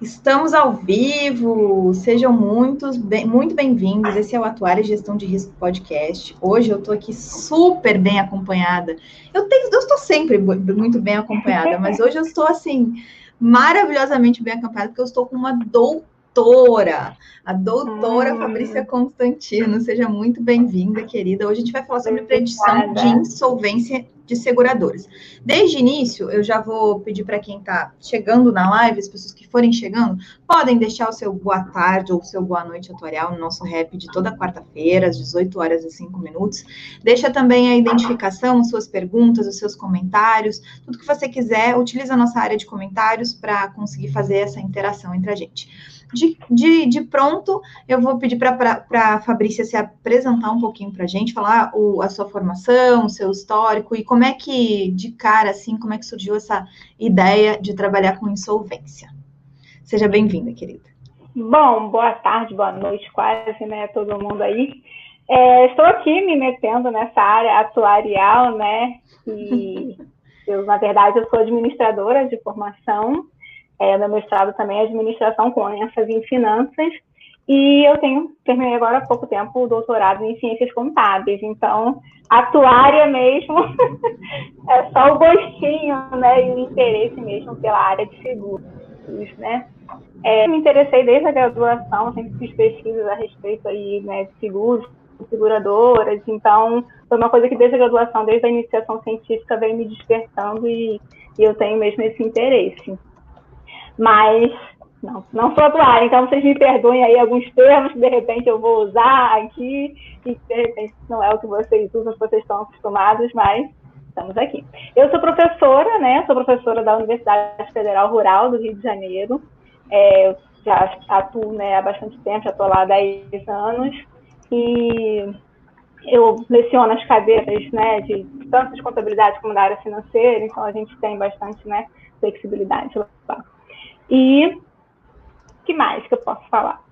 Estamos ao vivo, sejam muitos, bem, muito bem-vindos. Esse é o Atuária Gestão de Risco Podcast. Hoje eu estou aqui super bem acompanhada. Eu, tenho, eu estou sempre muito bem acompanhada, mas hoje eu estou assim maravilhosamente bem acompanhada porque eu estou com uma doutora, a doutora hum. Fabrícia Constantino. Seja muito bem-vinda, querida. Hoje a gente vai falar sobre predição de insolvência de seguradoras. Desde início, eu já vou pedir para quem está chegando na live, as pessoas que forem chegando, podem deixar o seu boa tarde ou o seu boa noite atuarial no nosso rap de toda quarta-feira, às 18 horas e 5 minutos. Deixa também a identificação, suas perguntas, os seus comentários, tudo que você quiser, utiliza a nossa área de comentários para conseguir fazer essa interação entre a gente. De, de, de pronto, eu vou pedir para a Fabrícia se apresentar um pouquinho para a gente, falar o, a sua formação, o seu histórico e como é que, de cara, assim, como é que surgiu essa ideia de trabalhar com insolvência. Seja bem-vinda, querida. Bom, boa tarde, boa noite, quase, né, todo mundo aí. É, estou aqui me metendo nessa área atuarial, né, e eu, na verdade, eu sou administradora de formação, é, meu mestrado também é administração com ênfase em finanças. E eu tenho, terminei agora há pouco tempo o doutorado em ciências contábeis. Então, atuária mesmo é só o gostinho, né? E o interesse mesmo pela área de seguros, né? É, me interessei desde a graduação, sempre fiz pesquisas a respeito aí, né, de seguros, seguradoras. Então, foi uma coisa que desde a graduação, desde a iniciação científica, veio me despertando e, e eu tenho mesmo esse interesse mas não, não sou atuária, então vocês me perdoem aí alguns termos que de repente eu vou usar aqui, e de repente não é o que vocês usam, vocês estão acostumados, mas estamos aqui. Eu sou professora, né? Sou professora da Universidade Federal Rural do Rio de Janeiro. É, já atuo né, há bastante tempo, já estou lá há 10 anos. E eu leciono as cadeiras né, de tanto de contabilidade como da área financeira, então a gente tem bastante né, flexibilidade lá. E que mais que eu posso falar?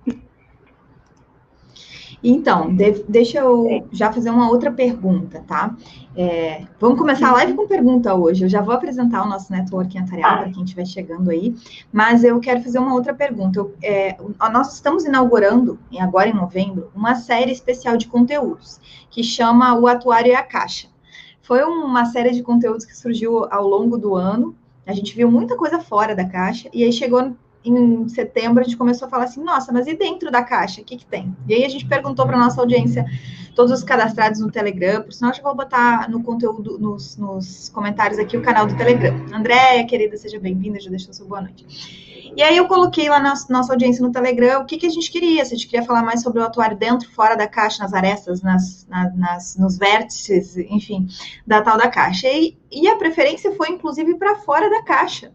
Então, de, deixa eu já fazer uma outra pergunta, tá? É, vamos começar a live com pergunta hoje. Eu já vou apresentar o nosso networking atarial ah. para quem estiver chegando aí, mas eu quero fazer uma outra pergunta. Eu, é, nós estamos inaugurando, agora em novembro, uma série especial de conteúdos que chama O Atuário e a Caixa. Foi uma série de conteúdos que surgiu ao longo do ano a gente viu muita coisa fora da caixa, e aí chegou em setembro, a gente começou a falar assim, nossa, mas e dentro da caixa, o que, que tem? E aí a gente perguntou para nossa audiência, todos os cadastrados no Telegram, por sinal, eu vou botar no conteúdo, nos, nos comentários aqui, o canal do Telegram. Andréia, querida, seja bem-vinda, já deixou sua boa noite. E aí eu coloquei lá na nossa audiência no Telegram o que, que a gente queria, se a gente queria falar mais sobre o atuário dentro, fora da caixa, nas arestas, nas, na, nas, nos vértices, enfim, da tal da caixa. E, e a preferência foi, inclusive, para fora da caixa,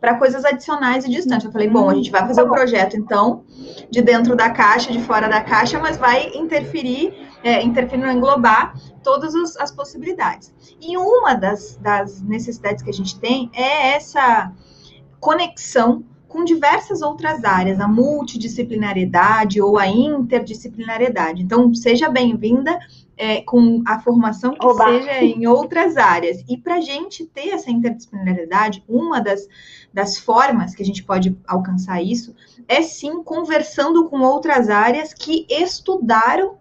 para coisas adicionais e distantes. Eu falei, bom, a gente vai fazer o projeto, então, de dentro da caixa, de fora da caixa, mas vai interferir, é, interferir no englobar todas as, as possibilidades. E uma das, das necessidades que a gente tem é essa conexão com diversas outras áreas, a multidisciplinariedade ou a interdisciplinariedade. Então, seja bem-vinda é, com a formação que Oba. seja em outras áreas. E para a gente ter essa interdisciplinaridade, uma das, das formas que a gente pode alcançar isso é sim conversando com outras áreas que estudaram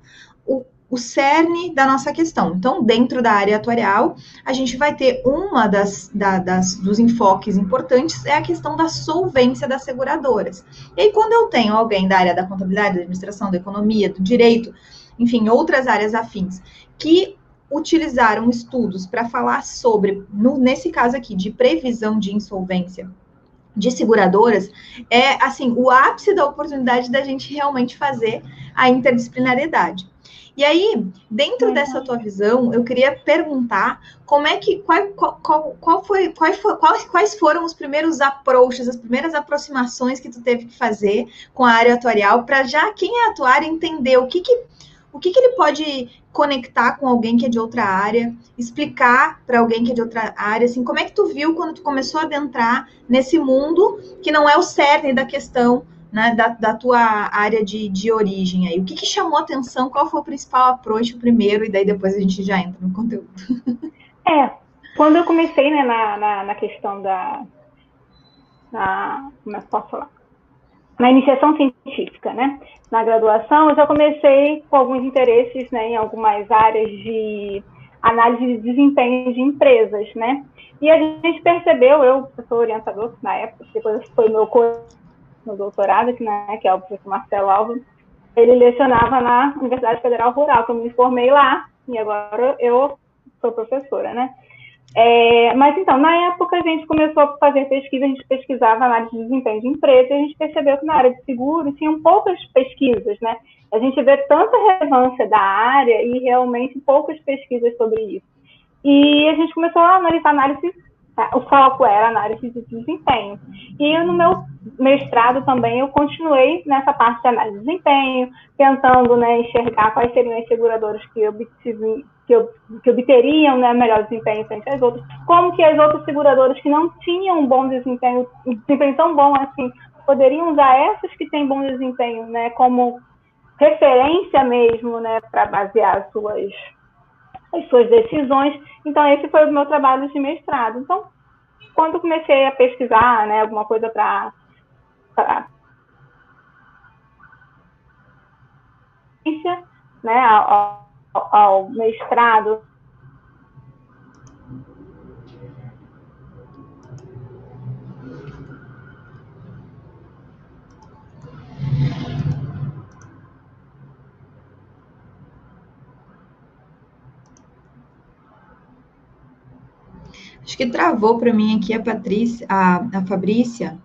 o o cerne da nossa questão. Então, dentro da área atuarial, a gente vai ter uma das, da, das dos enfoques importantes é a questão da solvência das seguradoras. E aí, quando eu tenho alguém da área da contabilidade, da administração, da economia, do direito, enfim, outras áreas afins, que utilizaram estudos para falar sobre, no, nesse caso aqui, de previsão de insolvência de seguradoras, é assim, o ápice da oportunidade da gente realmente fazer a interdisciplinariedade. E aí, dentro dessa tua visão, eu queria perguntar como é que qual, qual, qual foi, quais, quais, quais foram os primeiros approaches, as primeiras aproximações que tu teve que fazer com a área atuarial para já quem é atuário entender o que, que o que, que ele pode conectar com alguém que é de outra área, explicar para alguém que é de outra área, assim, como é que tu viu quando tu começou a adentrar nesse mundo que não é o cerne da questão né, da, da, tua área de, de origem aí. O que, que chamou atenção? Qual foi o principal approach primeiro? E daí depois a gente já entra no conteúdo. É, quando eu comecei né, na, na, na questão da. Na, como é que posso falar? na iniciação científica, né? Na graduação, eu já comecei com alguns interesses né, em algumas áreas de análise de desempenho de empresas, né? E a gente percebeu, eu sou orientador na época, depois foi meu no doutorado, que, né, que é o professor Marcelo Alves, ele lecionava na Universidade Federal Rural, que eu me formei lá, e agora eu sou professora, né? É, mas então, na época a gente começou a fazer pesquisa, a gente pesquisava análise de desempenho de empresa, e a gente percebeu que na área de seguro tinham poucas pesquisas, né? A gente vê tanta relevância da área e realmente poucas pesquisas sobre isso. E a gente começou a analisar análise, o foco era análise de desempenho. E no meu mestrado também eu continuei nessa parte de análise de desempenho, tentando né, enxergar quais seriam as seguradoras que, obtive, que, que obteriam né, melhor desempenho frente às outras, como que as outras seguradoras que não tinham um bom desempenho, um desempenho tão bom assim, poderiam usar essas que têm bom desempenho, né, como referência mesmo, né, para basear as suas as suas decisões. Então esse foi o meu trabalho de mestrado. Então, quando comecei a pesquisar, né, alguma coisa para né, ao, ao mestrado Acho que travou para mim aqui a Patrícia, a, a Fabrícia.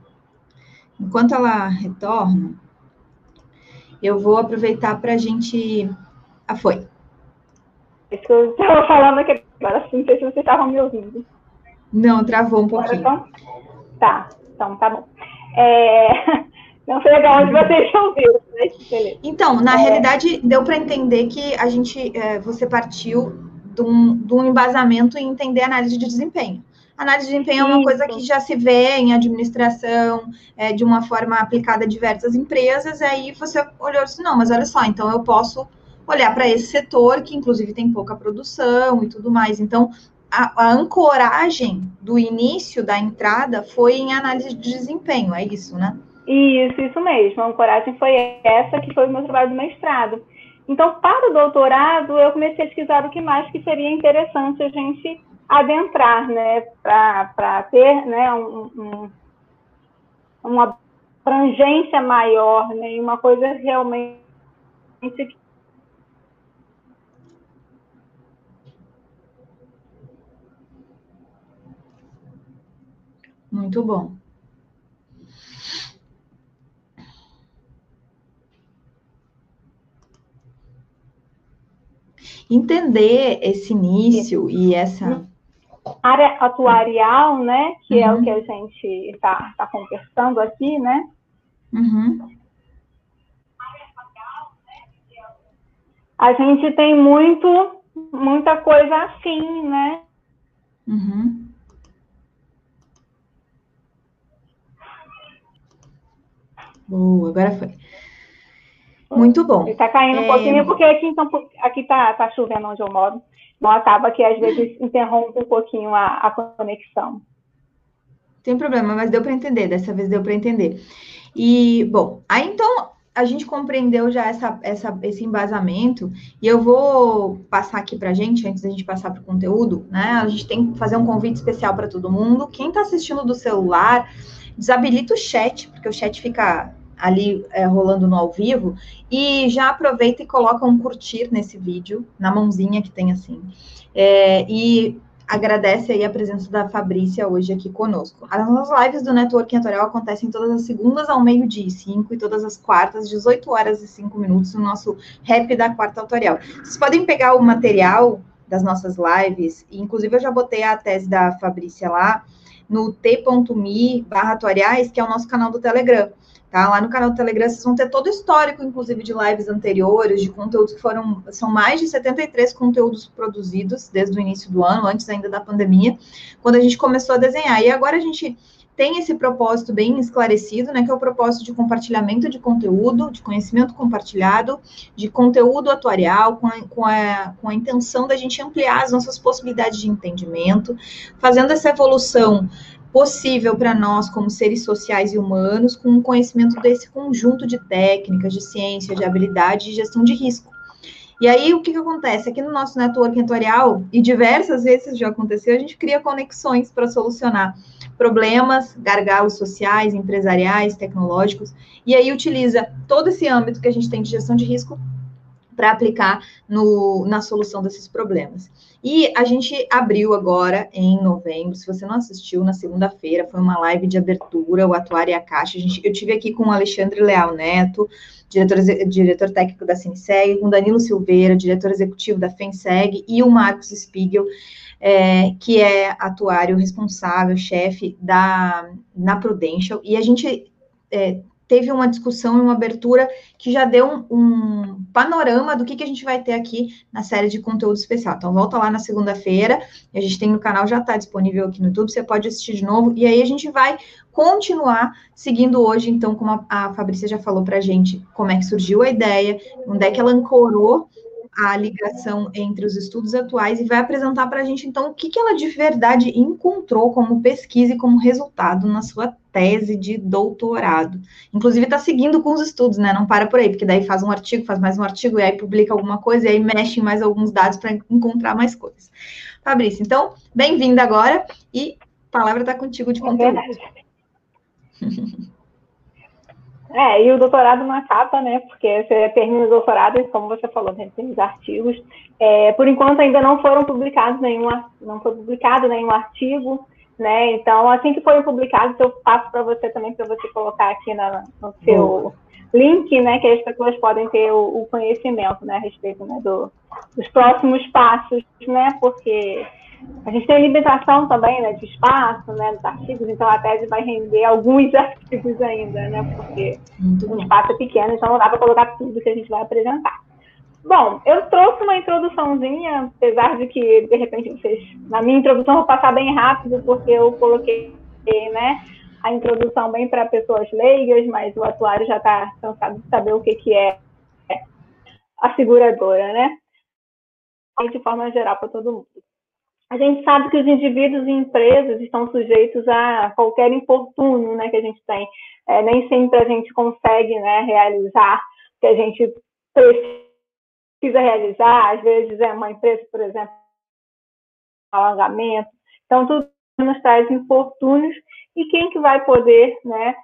Enquanto ela retorna, eu vou aproveitar para a gente. Ah, foi. Que eu estava falando aqui agora, não sei se vocês estavam me ouvindo. Não, travou um pouquinho. Então, tá, então tá bom. É... Não sei legal onde vocês ouviram, né? Então, na é... realidade, deu para entender que a gente, é, você partiu de um, de um embasamento em entender análise de desempenho. Análise de desempenho é uma coisa que já se vê em administração, é, de uma forma aplicada a diversas empresas, e aí você olhou assim, não, mas olha só, então eu posso olhar para esse setor, que inclusive tem pouca produção e tudo mais. Então, a, a, ancoragem do início da entrada foi em análise de desempenho, é isso, né? Isso, isso mesmo. A ancoragem foi essa que foi o meu trabalho do mestrado. Então, para o doutorado, eu comecei a pesquisar o que mais que seria interessante a gente adentrar, né, para ter né, um, um, uma abrangência maior, né, uma coisa realmente Muito bom. entender esse início e essa área atuarial, né, que uhum. é o uhum. que a gente está tá conversando aqui, né? Uhum. A gente tem muito, muita coisa assim, né? Uhum. Boa, agora foi. Muito bom. Está caindo é... um pouquinho, porque aqui então aqui tá, tá chovendo onde eu moro. Então acaba que às vezes interrompe um pouquinho a, a conexão. Tem problema, mas deu para entender, dessa vez deu para entender. E, bom, aí então a gente compreendeu já essa, essa, esse embasamento, e eu vou passar aqui para a gente, antes da gente passar para o conteúdo, né? A gente tem que fazer um convite especial para todo mundo. Quem está assistindo do celular, desabilita o chat, porque o chat fica ali é, rolando no ao vivo, e já aproveita e coloca um curtir nesse vídeo, na mãozinha que tem assim. É, e agradece aí a presença da Fabrícia hoje aqui conosco. As lives do Network Atorial acontecem todas as segundas ao meio-dia e 5 e todas as quartas, 18 horas e 5 minutos, no nosso rap da quarta autorial. Vocês podem pegar o material das nossas lives, e inclusive eu já botei a tese da Fabrícia lá, no t.me barra que é o nosso canal do Telegram. Tá? Lá no canal do Telegram vocês vão ter todo o histórico, inclusive, de lives anteriores, de conteúdos que foram. São mais de 73 conteúdos produzidos desde o início do ano, antes ainda da pandemia, quando a gente começou a desenhar. E agora a gente tem esse propósito bem esclarecido, né? Que é o propósito de compartilhamento de conteúdo, de conhecimento compartilhado, de conteúdo atuarial, com a, com a, com a intenção da gente ampliar as nossas possibilidades de entendimento, fazendo essa evolução possível para nós, como seres sociais e humanos, com o conhecimento desse conjunto de técnicas, de ciência, de habilidade e gestão de risco. E aí, o que, que acontece? Aqui no nosso network editorial, e diversas vezes já aconteceu, a gente cria conexões para solucionar problemas, gargalos sociais, empresariais, tecnológicos, e aí utiliza todo esse âmbito que a gente tem de gestão de risco para aplicar no, na solução desses problemas. E a gente abriu agora em novembro, se você não assistiu, na segunda-feira, foi uma live de abertura, o Atuário e a Caixa. A gente, eu tive aqui com o Alexandre Leal Neto, diretor, diretor técnico da Cinseg, com Danilo Silveira, diretor executivo da FENSEG, e o Marcos Spiegel, é, que é atuário responsável, chefe da na Prudential, e a gente é, teve uma discussão e uma abertura que já deu um, um panorama do que, que a gente vai ter aqui na série de conteúdo especial. Então, volta lá na segunda-feira, a gente tem no canal, já está disponível aqui no YouTube, você pode assistir de novo, e aí a gente vai continuar seguindo hoje, então, como a, a Fabrícia já falou para a gente, como é que surgiu a ideia, onde é que ela ancorou a ligação entre os estudos atuais e vai apresentar para a gente, então, o que, que ela de verdade encontrou como pesquisa e como resultado na sua tese de doutorado. Inclusive, está seguindo com os estudos, né? Não para por aí, porque daí faz um artigo, faz mais um artigo, e aí publica alguma coisa, e aí mexe em mais alguns dados para encontrar mais coisas. Fabrício, então, bem-vinda agora, e a palavra está contigo de é conteúdo. É É, e o doutorado não acaba, né? Porque você termina o doutorado e, como você falou, tem os artigos. É, por enquanto ainda não foram publicados nenhum, não foi publicado nenhum artigo, né? Então, assim que forem publicados, eu passo para você também, para você colocar aqui na, no seu link, né? Que as pessoas podem ter o, o conhecimento, né? A respeito né, do, dos próximos passos, né? Porque a gente tem limitação também, né, de espaço, né, dos artigos, então a tese vai render alguns artigos ainda, né, porque o espaço é pequeno, então não dá para colocar tudo que a gente vai apresentar. Bom, eu trouxe uma introduçãozinha, apesar de que, de repente, vocês, na minha introdução, vou passar bem rápido, porque eu coloquei, né, a introdução bem para pessoas leigas, mas o atuário já está cansado de saber o que, que é a seguradora, né? De forma geral para todo mundo. A gente sabe que os indivíduos e empresas estão sujeitos a qualquer infortúnio né, que a gente tem. É, nem sempre a gente consegue né, realizar o que a gente precisa realizar. Às vezes é uma empresa, por exemplo, um alongamento. Então, tudo nos traz infortúnios. E quem que vai poder né,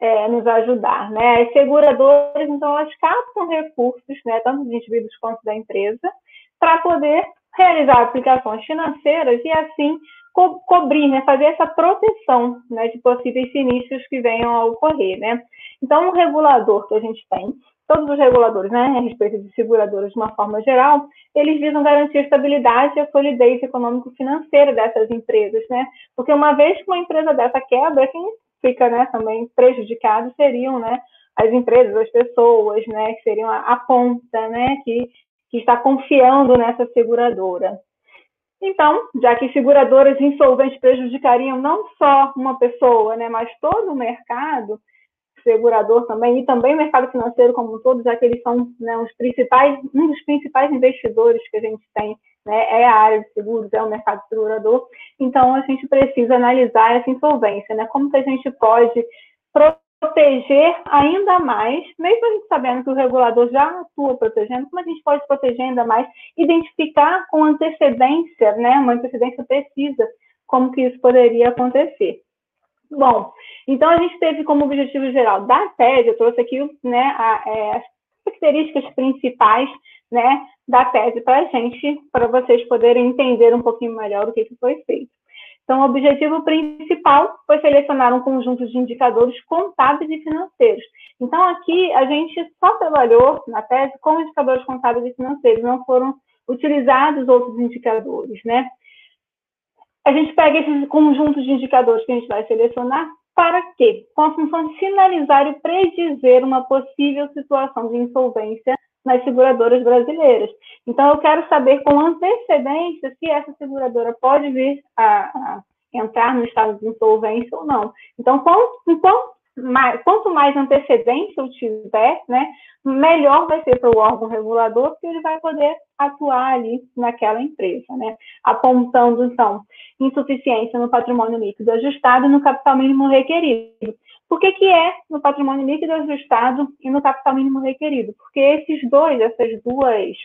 é, nos ajudar? Né? As seguradoras, então, elas captam recursos, né, tanto dos indivíduos quanto da empresa, para poder realizar aplicações financeiras e assim co cobrir, né, fazer essa proteção né, de possíveis sinistros que venham a ocorrer. Né? Então, o regulador que a gente tem, todos os reguladores né, a respeito de seguradoras de uma forma geral, eles visam garantir a estabilidade e a solidez econômico-financeira dessas empresas. Né? Porque uma vez que uma empresa dessa quebra, quem fica né, também prejudicado seriam né, as empresas, as pessoas, né, que seriam a, a ponta, né, que que está confiando nessa seguradora. Então, já que seguradoras insolventes prejudicariam não só uma pessoa, né, mas todo o mercado segurador também, e também o mercado financeiro como um todo, já que eles são né, os principais, um dos principais investidores que a gente tem, né, é a área de seguros, é o mercado segurador. Então, a gente precisa analisar essa insolvência, né, como que a gente pode proteger ainda mais, mesmo a gente sabendo que o regulador já atua protegendo, como a gente pode proteger ainda mais, identificar com antecedência, né, uma antecedência precisa, como que isso poderia acontecer. Bom, então a gente teve como objetivo geral da tese, eu trouxe aqui né, a, é, as características principais né, da tese para a gente, para vocês poderem entender um pouquinho melhor o que, que foi feito. Então, o objetivo principal foi selecionar um conjunto de indicadores contábeis e financeiros. Então, aqui a gente só trabalhou na tese com indicadores contábeis e financeiros, não foram utilizados outros indicadores, né? A gente pega esses conjuntos de indicadores que a gente vai selecionar para quê? Com a função de sinalizar e predizer uma possível situação de insolvência nas seguradoras brasileiras. Então, eu quero saber com antecedência se essa seguradora pode vir a, a entrar no estado de insolvência ou não. Então, quão, mais, quanto mais antecedência eu tiver, né, melhor vai ser para o órgão regulador, porque ele vai poder atuar ali naquela empresa, né? Apontando, então, insuficiência no patrimônio líquido ajustado e no capital mínimo requerido. Por que, que é no patrimônio líquido ajustado e no capital mínimo requerido? Porque esses dois, essas duas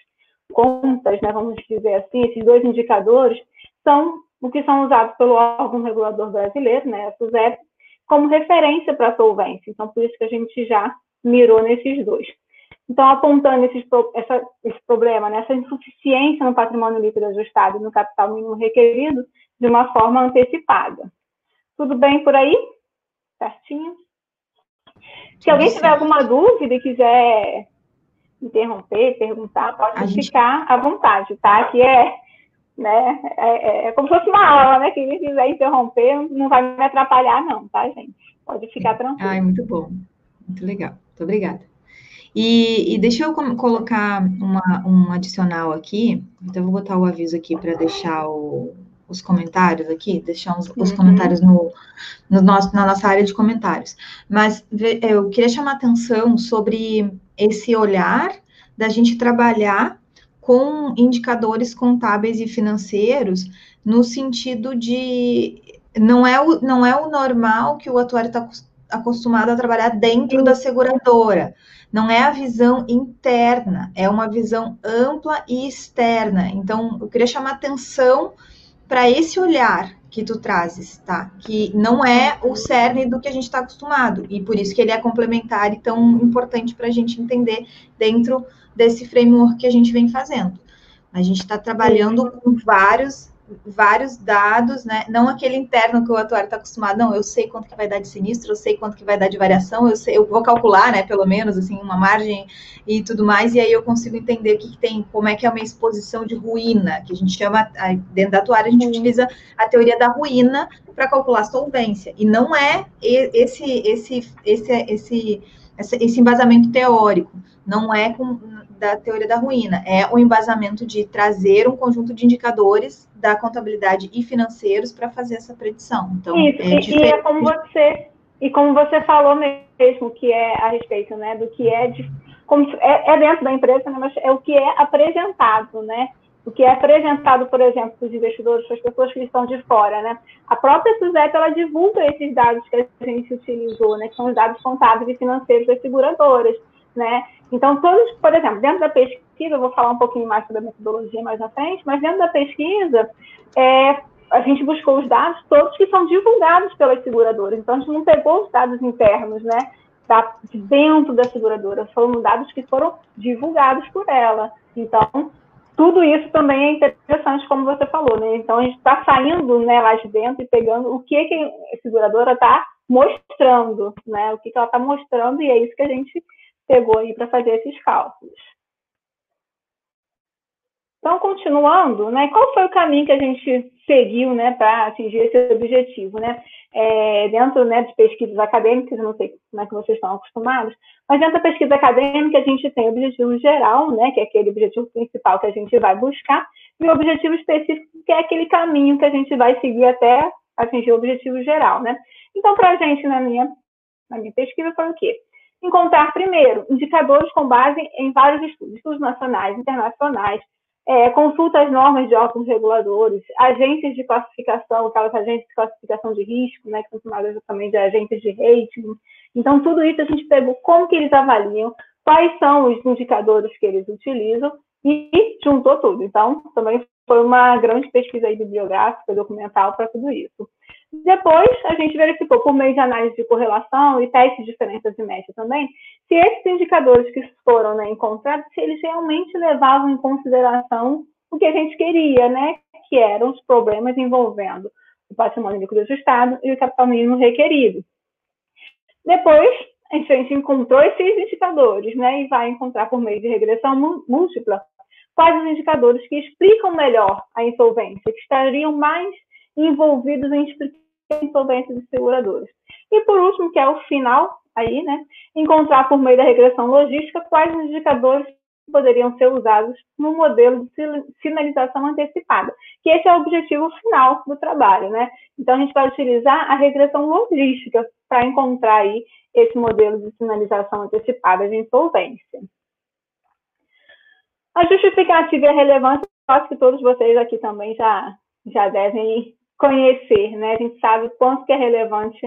contas, né, vamos dizer assim, esses dois indicadores, são o que são usados pelo órgão regulador brasileiro, né, a SUSEP, como referência para a solvência. Então, por isso que a gente já mirou nesses dois. Então, apontando esses, essa, esse problema, né, essa insuficiência no patrimônio líquido ajustado e no capital mínimo requerido, de uma forma antecipada. Tudo bem por aí? Certinho? Se alguém tiver alguma dúvida e quiser interromper, perguntar, pode a ficar gente... à vontade, tá? Que é, né, é, é, é, como se fosse uma aula, né? Quem quiser interromper não vai me atrapalhar, não, tá, gente? Pode ficar tranquilo. Ai, muito bom. Muito legal. Muito obrigada. E, e deixa eu colocar uma, um adicional aqui. Então, eu vou botar o aviso aqui para deixar o, os comentários aqui, deixar os, os uhum. comentários no, no nosso, na nossa área de comentários. Mas eu queria chamar atenção sobre esse olhar da gente trabalhar com indicadores contábeis e financeiros no sentido de não é o, não é o normal que o atuário está acostumado a trabalhar dentro da seguradora. Não é a visão interna, é uma visão ampla e externa. Então, eu queria chamar atenção para esse olhar que tu trazes, tá? Que não é o cerne do que a gente está acostumado, e por isso que ele é complementar e tão importante para a gente entender dentro desse framework que a gente vem fazendo. A gente está trabalhando com vários vários dados, né? Não aquele interno que o atuário está acostumado, não, eu sei quanto que vai dar de sinistro, eu sei quanto que vai dar de variação, eu sei, eu vou calcular, né, pelo menos, assim, uma margem e tudo mais, e aí eu consigo entender o que, que tem, como é que é uma exposição de ruína, que a gente chama, dentro da atuária, a gente uhum. utiliza a teoria da ruína para calcular a solvência, e não é esse, esse, esse, esse, esse embasamento teórico, não é com, da teoria da ruína, é o embasamento de trazer um conjunto de indicadores da contabilidade e financeiros para fazer essa predição. Então, Isso, é e, e é como você e como você falou mesmo que é a respeito, né, do que é de como é, é dentro da empresa, né, mas é o que é apresentado, né? O que é apresentado, por exemplo, para os investidores, para as pessoas que estão de fora, né? A própria Suzette, ela divulga esses dados que a gente utilizou, né? Que são os dados contábeis e financeiros das seguradoras, né? Então, todos, por exemplo, dentro da pesquisa, eu vou falar um pouquinho mais sobre a metodologia mais à frente, mas dentro da pesquisa, é, a gente buscou os dados todos que são divulgados pelas seguradoras. Então, a gente não pegou os dados internos, né, da, de dentro da seguradora, foram dados que foram divulgados por ela. Então, tudo isso também é interessante, como você falou, né? Então, a gente está saindo né, lá de dentro e pegando o que, que a seguradora está mostrando, né? O que, que ela está mostrando, e é isso que a gente pegou aí para fazer esses cálculos. Então, continuando, né, qual foi o caminho que a gente seguiu né, para atingir esse objetivo? Né? É, dentro né, de pesquisas acadêmicas, eu não sei como é que vocês estão acostumados, mas dentro da pesquisa acadêmica a gente tem o objetivo geral, né, que é aquele objetivo principal que a gente vai buscar, e o objetivo específico, que é aquele caminho que a gente vai seguir até atingir o objetivo geral. Né? Então, para a gente, na minha, na minha pesquisa, foi o quê? Encontrar, primeiro, indicadores com base em vários estudos, estudos nacionais, internacionais, é, consulta as normas de órgãos reguladores, agências de classificação, aquelas agências de classificação de risco, né, que são chamadas também de agências de rating. Então, tudo isso a gente pegou como que eles avaliam, quais são os indicadores que eles utilizam e juntou tudo. Então, também foi uma grande pesquisa bibliográfica, documental para tudo isso. Depois, a gente verificou, por meio de análise de correlação e testes de diferenças de média também, se esses indicadores que foram né, encontrados, se eles realmente levavam em consideração o que a gente queria, né? Que eram os problemas envolvendo o patrimônio líquido ajustado e o capital mínimo requerido. Depois, a gente encontrou esses indicadores, né? E vai encontrar por meio de regressão múltipla quais os indicadores que explicam melhor a insolvência, que estariam mais envolvidos em explicar insolvência de seguradoras. E por último, que é o final aí, né, encontrar por meio da regressão logística quais indicadores poderiam ser usados no modelo de sinalização antecipada, que esse é o objetivo final do trabalho, né? Então a gente vai utilizar a regressão logística para encontrar aí esse modelo de sinalização antecipada de insolvência. A justificativa e a relevância, acho que todos vocês aqui também já, já devem conhecer, né? A gente sabe quanto que é relevante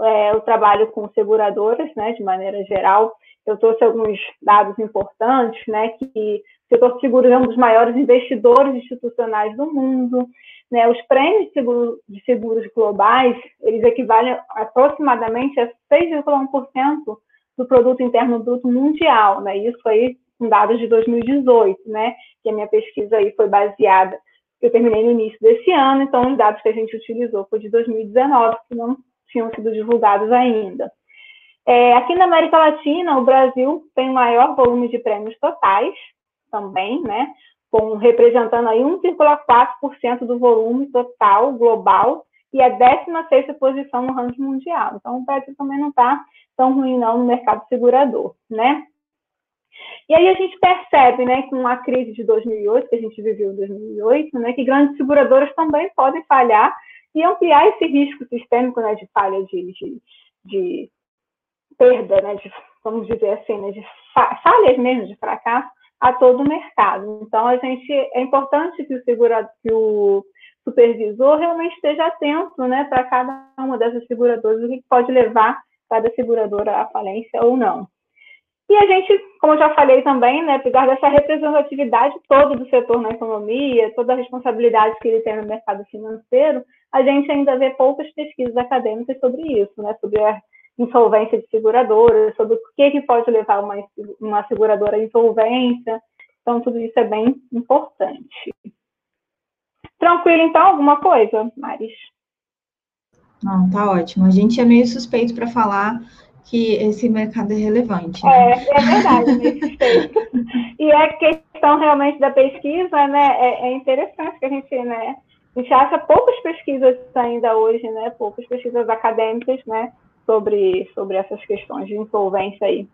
é, o trabalho com seguradoras, né, de maneira geral. Eu trouxe alguns dados importantes, né, que o setor de seguros é um dos maiores investidores institucionais do mundo, né, os prêmios de, seguro, de seguros globais, eles equivalem aproximadamente a 6,1% do produto interno bruto mundial, né, isso aí com dados de 2018, né, que a minha pesquisa aí foi baseada, eu terminei no início desse ano, então os dados que a gente utilizou foi de 2019, que não tinham sido divulgados ainda. É, aqui na América Latina, o Brasil tem o maior volume de prêmios totais, também, né, com, representando aí 1,4% do volume total global e a 16 posição no ranking mundial. Então, o Brasil também não está tão ruim não no mercado segurador, né? E aí a gente percebe, né, com a crise de 2008, que a gente viveu em 2008, né, que grandes seguradoras também podem falhar e ampliar esse risco sistêmico, né, de falha de, de, de perda, né, de, vamos dizer assim, né, de falhas mesmo, de fracasso, a todo o mercado. Então, a gente é importante que o segurador, que o supervisor realmente esteja atento, né, para cada uma dessas seguradoras, o que pode levar cada seguradora à falência ou não. E a gente, como eu já falei também, né, apesar dessa representatividade toda do setor na economia, toda a responsabilidade que ele tem no mercado financeiro, a gente ainda vê poucas pesquisas acadêmicas sobre isso, né, sobre a insolvência de seguradoras, sobre o que, que pode levar uma, uma seguradora à insolvência. Então, tudo isso é bem importante. Tranquilo, então? Alguma coisa, Maris? Não, tá ótimo. A gente é meio suspeito para falar que esse mercado é relevante. Né? É, é verdade, meio suspeito. e a questão realmente da pesquisa, né, é, é interessante que a gente, né, a gente acha poucas pesquisas ainda hoje, né, poucas pesquisas acadêmicas, né, sobre, sobre essas questões de insolvência aí,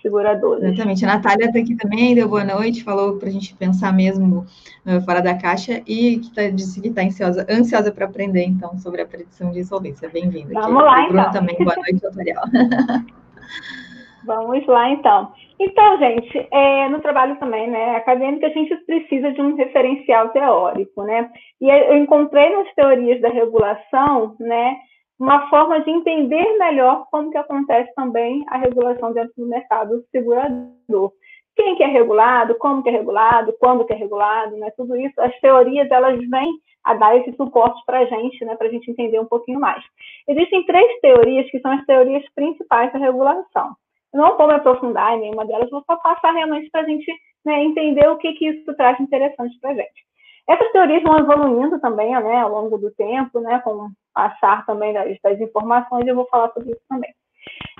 seguradoras. Exatamente. A Natália está aqui também, deu boa noite, falou para a gente pensar mesmo uh, fora da caixa e que tá, disse que está ansiosa, ansiosa para aprender, então, sobre a predição de insolvência. Bem-vinda. Vamos lá, Bruno então. também, boa noite, tutorial. Vamos lá, então. Então, gente, é, no trabalho também, né, acadêmico, a gente precisa de um referencial teórico, né? E eu encontrei nas teorias da regulação, né, uma forma de entender melhor como que acontece também a regulação dentro do mercado segurador. Quem que é regulado, como que é regulado, quando que é regulado, né? Tudo isso, as teorias, elas vêm a dar esse suporte para a gente, né? Para a gente entender um pouquinho mais. Existem três teorias que são as teorias principais da regulação. Eu não vou me aprofundar em nenhuma delas, vou só passar realmente para a gente né, entender o que, que isso traz interessante para a gente. Essas teorias vão evoluindo também né, ao longo do tempo, né, com passar também das, das informações, eu vou falar sobre isso também.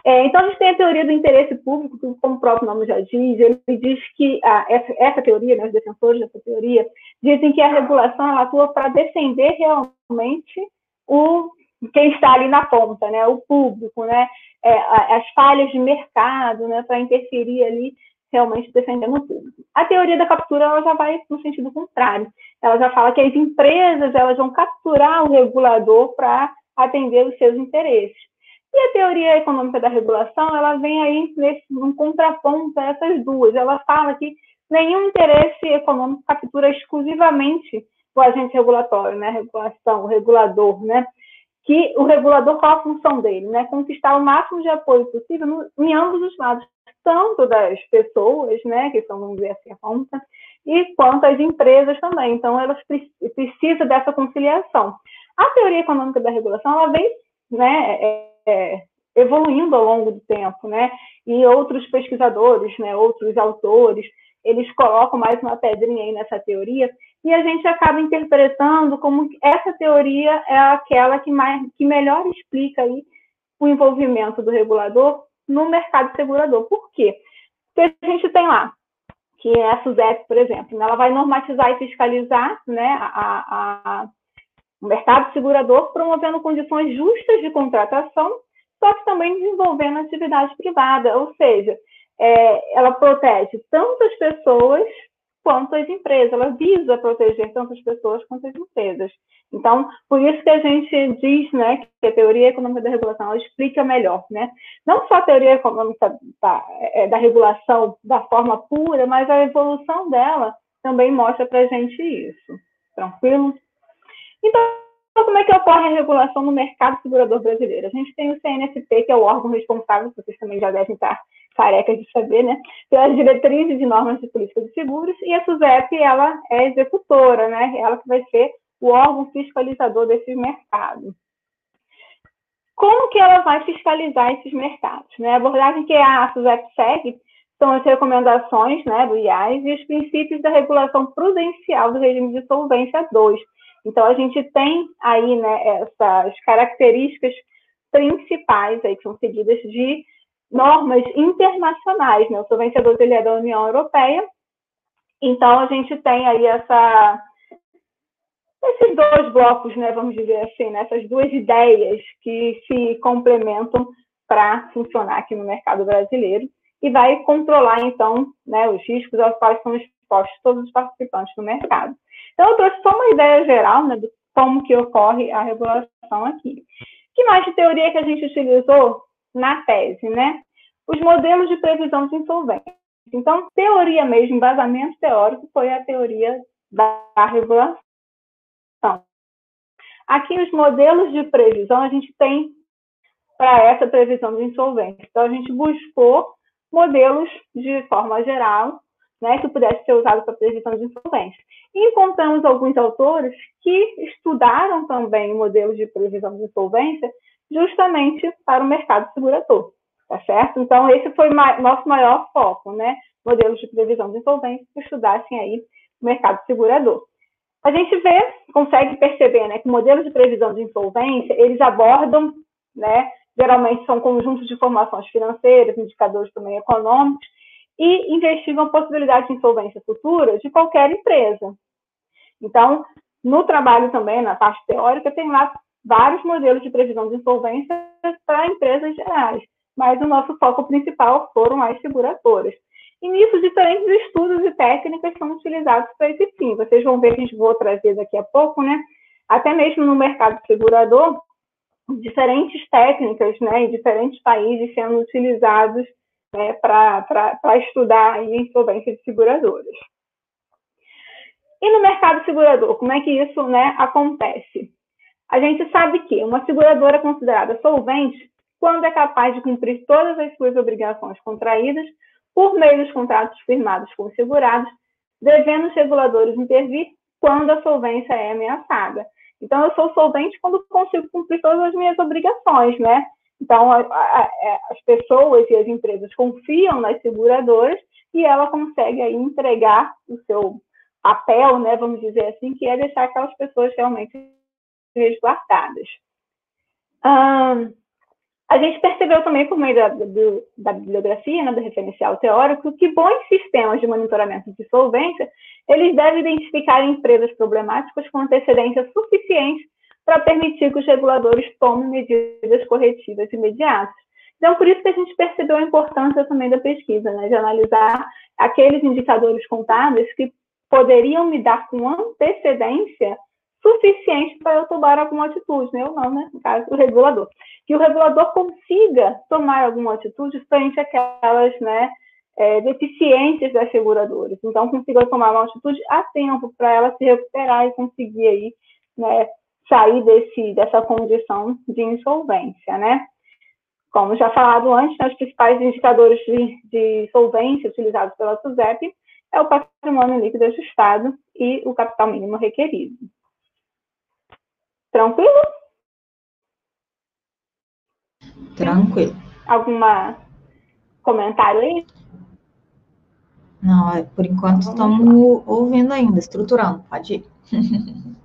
É, então, a gente tem a teoria do interesse público, que, como o próprio nome já diz, ele diz que ah, essa, essa, teoria, né, os defensores dessa teoria, dizem que a regulação atua para defender realmente o quem está ali na ponta, né, o público, né, é, as falhas de mercado, né, para interferir ali realmente defendendo o público. A teoria da captura ela já vai no sentido contrário. Ela já fala que as empresas elas vão capturar o regulador para atender os seus interesses. E a teoria econômica da regulação ela vem aí nesse um contraponto a essas duas. Ela fala que nenhum interesse econômico captura exclusivamente o agente regulatório, né, a regulação, o regulador, né, que o regulador, qual a função dele? Né? Conquistar o máximo de apoio possível no, em ambos os lados, tanto das pessoas, né, que são, vamos dizer assim, a ponta, e quanto as empresas também. Então, elas precisam dessa conciliação. A teoria econômica da regulação, ela vem né, é, é, evoluindo ao longo do tempo, né, e outros pesquisadores, né, outros autores, eles colocam mais uma pedrinha aí nessa teoria, e a gente acaba interpretando como essa teoria é aquela que, mais, que melhor explica aí o envolvimento do regulador no mercado segurador. Por quê? Porque a gente tem lá, que é a SUSEP, por exemplo, ela vai normatizar e fiscalizar né, a, a, o mercado segurador, promovendo condições justas de contratação, só que também desenvolvendo atividade privada, ou seja, é, ela protege tanto as pessoas quanto as empresas. Ela visa proteger tanto as pessoas quanto as empresas. Então, por isso que a gente diz né, que a teoria econômica da regulação explica melhor. Né? Não só a teoria econômica da, é, da regulação da forma pura, mas a evolução dela também mostra para a gente isso. Tranquilo? Então, como é que ocorre a regulação no mercado segurador brasileiro? A gente tem o CNSP, que é o órgão responsável, vocês também já devem estar carecas de saber, né? Pelas diretrizes e normas de política de seguros, e a SUSEP, ela é executora, né? Ela que vai ser o órgão fiscalizador desses mercados. Como que ela vai fiscalizar esses mercados? Né? A abordagem que a SUSEP segue são as recomendações né, do IAS e os princípios da regulação prudencial do regime de solvência 2. Então, a gente tem aí né, essas características principais aí que são seguidas de normas internacionais. Né? O solvência 2 ele é da União Europeia, então a gente tem aí essa esses dois blocos, né, vamos dizer assim, né, essas duas ideias que se complementam para funcionar aqui no mercado brasileiro e vai controlar, então, né, os riscos aos quais são expostos todos os participantes do mercado. Então, eu trouxe só uma ideia geral né, de como que ocorre a regulação aqui. que mais de teoria que a gente utilizou na tese, né? Os modelos de previsão de insolvência. Então, teoria mesmo, embasamento teórico, foi a teoria da regulação. Aqui, os modelos de previsão, a gente tem para essa previsão de insolvência. Então, a gente buscou modelos de forma geral, né, que pudesse ser usado para previsão de insolvência. E encontramos alguns autores que estudaram também modelos de previsão de insolvência justamente para o mercado segurador, tá certo? Então, esse foi o nosso maior foco, né? Modelos de previsão de insolvência que estudassem aí o mercado segurador. A gente vê, consegue perceber, né, que modelos de previsão de insolvência, eles abordam, né, geralmente são conjuntos de informações financeiras, indicadores também econômicos, e investigam a possibilidade de insolvência futura de qualquer empresa. Então, no trabalho também, na parte teórica, tem lá vários modelos de previsão de insolvência para empresas gerais, mas o nosso foco principal foram as seguradoras. E nisso, diferentes estudos e técnicas são utilizados para esse fim. Vocês vão ver que a gente vou trazer daqui a pouco, né? Até mesmo no mercado segurador, diferentes técnicas, né, em diferentes países sendo utilizados né, para estudar a insolvência de seguradoras. E no mercado segurador, como é que isso né, acontece? A gente sabe que uma seguradora considerada solvente quando é capaz de cumprir todas as suas obrigações contraídas por meio dos contratos firmados com os segurados, devendo os reguladores intervir quando a solvência é ameaçada. Então, eu sou solvente quando consigo cumprir todas as minhas obrigações, né? Então, a, a, a, é, as pessoas e as empresas confiam nas seguradoras e ela consegue aí entregar o seu papel, né, vamos dizer assim, que é deixar aquelas pessoas realmente resguardadas. A gente percebeu também, por meio da, do, da bibliografia, né, do referencial teórico, que bons sistemas de monitoramento de solvência, eles devem identificar empresas problemáticas com antecedência suficiente para permitir que os reguladores tomem medidas corretivas imediatas. Então, por isso que a gente percebeu a importância também da pesquisa, né, de analisar aqueles indicadores contábeis que poderiam me dar com antecedência suficiente para eu tomar alguma atitude, né? ou não, né? no caso, o regulador. Que o regulador consiga tomar alguma atitude frente àquelas né, é, deficiências das seguradoras. Então, consiga tomar uma atitude a tempo para ela se recuperar e conseguir aí, né, sair desse, dessa condição de insolvência, né? Como já falado antes, né, os principais indicadores de, de solvência utilizados pela SUSEP é o patrimônio líquido ajustado e o capital mínimo requerido. Tranquilo? Tranquilo. Alguma comentário aí? Não, é, por enquanto estamos ouvindo ainda, estruturando. Pode ir.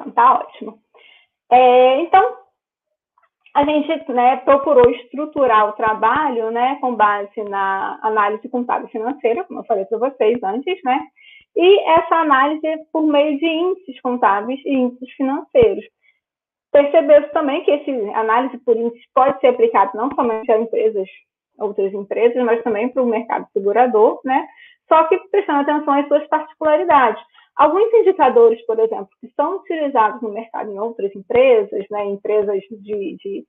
Então, tá ótimo. É, então, a gente né, procurou estruturar o trabalho né, com base na análise contábil financeira, como eu falei para vocês antes, né? E essa análise por meio de índices contábeis e índices financeiros. Percebeu também que esse análise por índices pode ser aplicado não somente a empresas outras empresas, mas também para o mercado segurador, né? Só que prestando atenção às suas particularidades. Alguns indicadores, por exemplo, que são utilizados no mercado em outras empresas, né, empresas de, de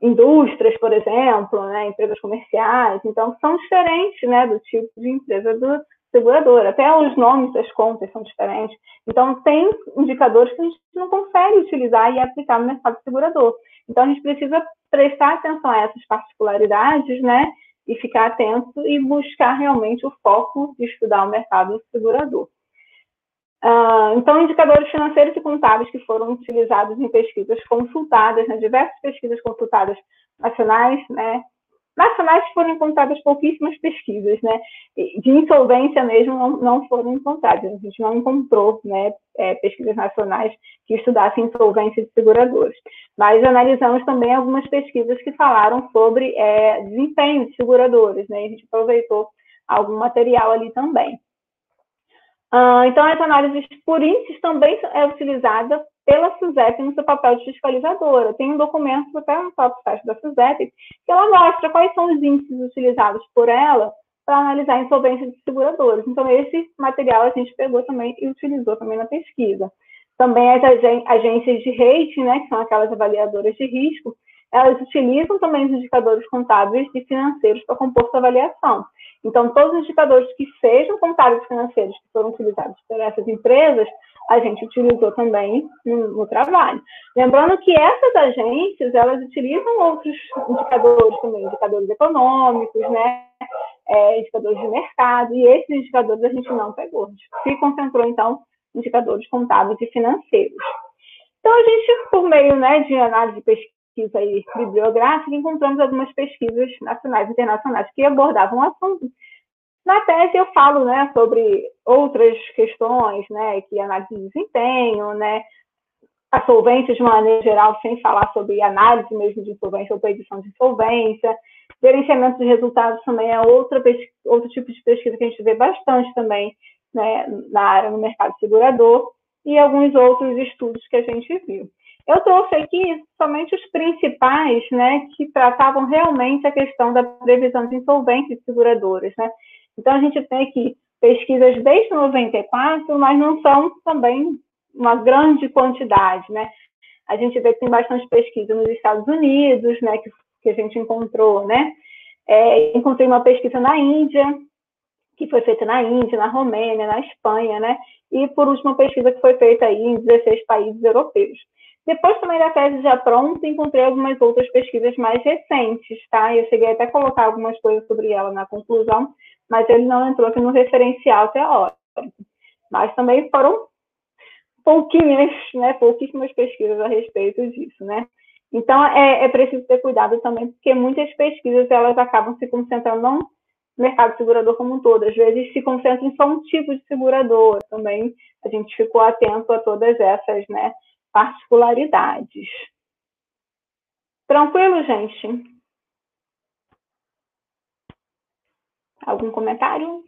indústrias, por exemplo, né, empresas comerciais, então são diferentes né, do tipo de empresa do segurador. Até os nomes das contas são diferentes. Então, tem indicadores que a gente não consegue utilizar e aplicar no mercado segurador. Então, a gente precisa prestar atenção a essas particularidades, né? E ficar atento e buscar realmente o foco de estudar o mercado segurador. Uh, então, indicadores financeiros e contábeis que foram utilizados em pesquisas consultadas, né, diversas pesquisas consultadas nacionais, né, nacionais foram encontradas pouquíssimas pesquisas, né, de insolvência mesmo não, não foram encontradas, a gente não encontrou, né, é, pesquisas nacionais que estudassem insolvência de seguradores, mas analisamos também algumas pesquisas que falaram sobre é, desempenho de seguradores, né, a gente aproveitou algum material ali também. Uh, então, as análises por índices também é utilizada pela SUSEP no seu papel de fiscalizadora. Tem um documento até no próprio site da SUSEP que ela mostra quais são os índices utilizados por ela para analisar a insolvência de seguradores. Então, esse material a gente pegou também e utilizou também na pesquisa. Também as agências de rating, né, que são aquelas avaliadoras de risco, elas utilizam também os indicadores contábeis e financeiros para compor sua avaliação. Então, todos os indicadores que sejam contábeis financeiros que foram utilizados por essas empresas, a gente utilizou também no, no, trabalho. Lembrando que essas agências, elas utilizam outros indicadores também, indicadores econômicos, né? É, indicadores de mercado, e esses indicadores a gente não pegou. A gente se concentrou, então, em indicadores contábeis e financeiros. Então, a gente, por meio né, de análise de pesquisa, aí bibliográfica, encontramos algumas pesquisas nacionais e internacionais que abordavam o assunto. Na tese eu falo, né, sobre outras questões, né, que análise de desempenho, né, a solvência de maneira geral, sem falar sobre análise mesmo de insolvência ou predição de insolvência. Gerenciamento de resultados também é outra outro tipo de pesquisa que a gente vê bastante também né, na área, no mercado segurador, e alguns outros estudos que a gente viu. Eu trouxe aqui somente os principais, né, que tratavam realmente a questão da previsão de insolvência de seguradoras, né. Então, a gente tem aqui pesquisas desde 94, mas não são também uma grande quantidade, né. A gente vê que tem bastante pesquisa nos Estados Unidos, né, que, que a gente encontrou, né. É, encontrei uma pesquisa na Índia, que foi feita na Índia, na Romênia, na Espanha, né, e por último, uma pesquisa que foi feita aí em 16 países europeus. Depois também da tese já pronta, encontrei algumas outras pesquisas mais recentes, tá? Eu cheguei até a colocar algumas coisas sobre ela na conclusão, mas ele não entrou aqui no referencial teórico. Mas também foram pouquinhas, né, pouquíssimas pesquisas a respeito disso, né? Então, é, é preciso ter cuidado também, porque muitas pesquisas, elas acabam se concentrando no mercado segurador como um todo. Às vezes, se concentram em só um tipo de segurador. Também a gente ficou atento a todas essas, né, particularidades. Tranquilo, gente? Algum comentário?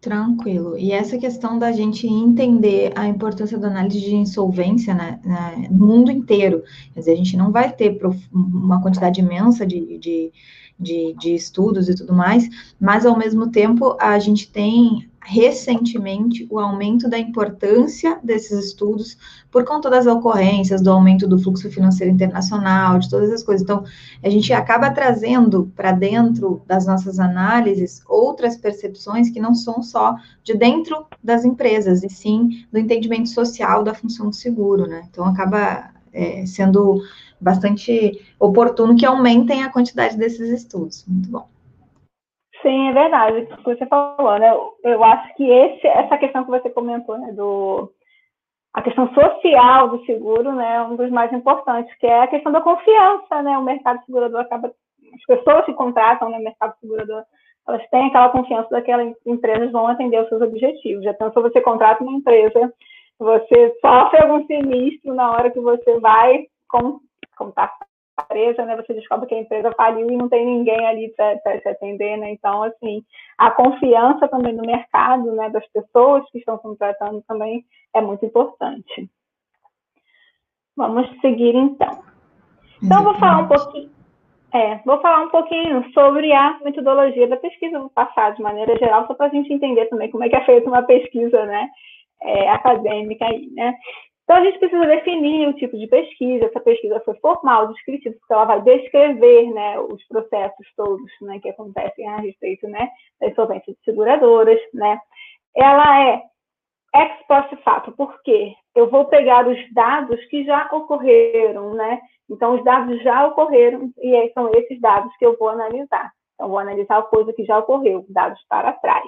Tranquilo. E essa questão da gente entender a importância da análise de insolvência né, né, no mundo inteiro. Quer dizer, a gente não vai ter uma quantidade imensa de, de, de, de estudos e tudo mais, mas ao mesmo tempo a gente tem recentemente o aumento da importância desses estudos por conta das ocorrências, do aumento do fluxo financeiro internacional, de todas as coisas. Então, a gente acaba trazendo para dentro das nossas análises outras percepções que não são só de dentro das empresas, e sim do entendimento social da função do seguro, né? Então, acaba é, sendo bastante oportuno que aumentem a quantidade desses estudos. Muito bom. Sim, é verdade, o que você falou, né? Eu acho que esse, essa questão que você comentou, né, do a questão social do seguro, né, é um dos mais importantes, que é a questão da confiança, né? O mercado segurador acaba as pessoas que contratam no né, mercado segurador, elas têm aquela confiança daquelas empresas vão atender os seus objetivos. Já pensou você contrata uma empresa, você sofre algum sinistro na hora que você vai contar empresa, né, você descobre que a empresa faliu e não tem ninguém ali para te atender, né? Então, assim, a confiança também no mercado, né, das pessoas que estão contratando também é muito importante. Vamos seguir então. Então, eu vou falar um pouquinho. É, vou falar um pouquinho sobre a metodologia da pesquisa, vou passar de maneira geral, só para a gente entender também como é que é feita uma pesquisa né, é, acadêmica aí, né? Então, a gente precisa definir o tipo de pesquisa, essa pesquisa foi formal, descritiva, porque ela vai descrever né, os processos todos né, que acontecem a respeito né, da insolvência de seguradoras. Né. Ela é ex post fato, porque eu vou pegar os dados que já ocorreram, né? Então, os dados já ocorreram e são esses dados que eu vou analisar. Então, vou analisar a coisa que já ocorreu, dados para trás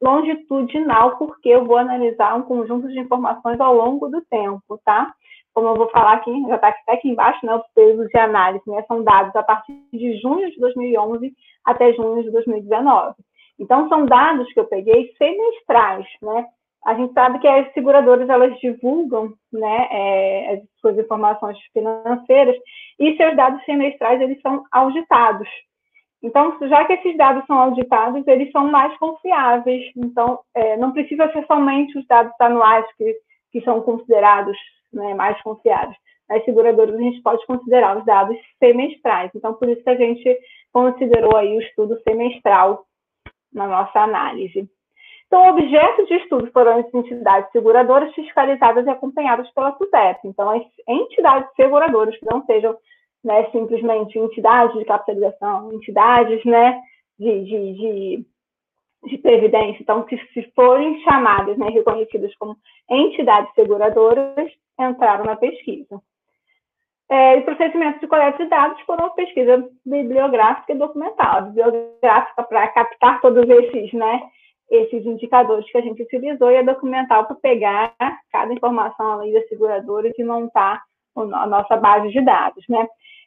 longitudinal, porque eu vou analisar um conjunto de informações ao longo do tempo, tá? Como eu vou falar aqui, já está até aqui embaixo, né, os períodos de análise, né, são dados a partir de junho de 2011 até junho de 2019. Então, são dados que eu peguei semestrais, né? A gente sabe que as seguradoras, elas divulgam, né, é, as suas informações financeiras, e seus dados semestrais, eles são auditados, então, já que esses dados são auditados, eles são mais confiáveis. Então, é, não precisa ser somente os dados anuais que, que são considerados né, mais confiáveis. Nas seguradoras, a gente pode considerar os dados semestrais. Então, por isso que a gente considerou aí o estudo semestral na nossa análise. Então, objeto de estudo foram as entidades seguradoras fiscalizadas e acompanhadas pela SUSEP. Então, as entidades seguradoras que não sejam né, simplesmente entidades de capitalização, entidades né, de, de, de, de previdência. Então, se, se forem chamadas, né, reconhecidas como entidades seguradoras, entraram na pesquisa. É, e procedimentos de coleta de dados foram pesquisa bibliográfica e documental. A bibliográfica para captar todos esses, né, esses indicadores que a gente utilizou e a documental para pegar cada informação além das seguradoras e montar a nossa base de dados, né?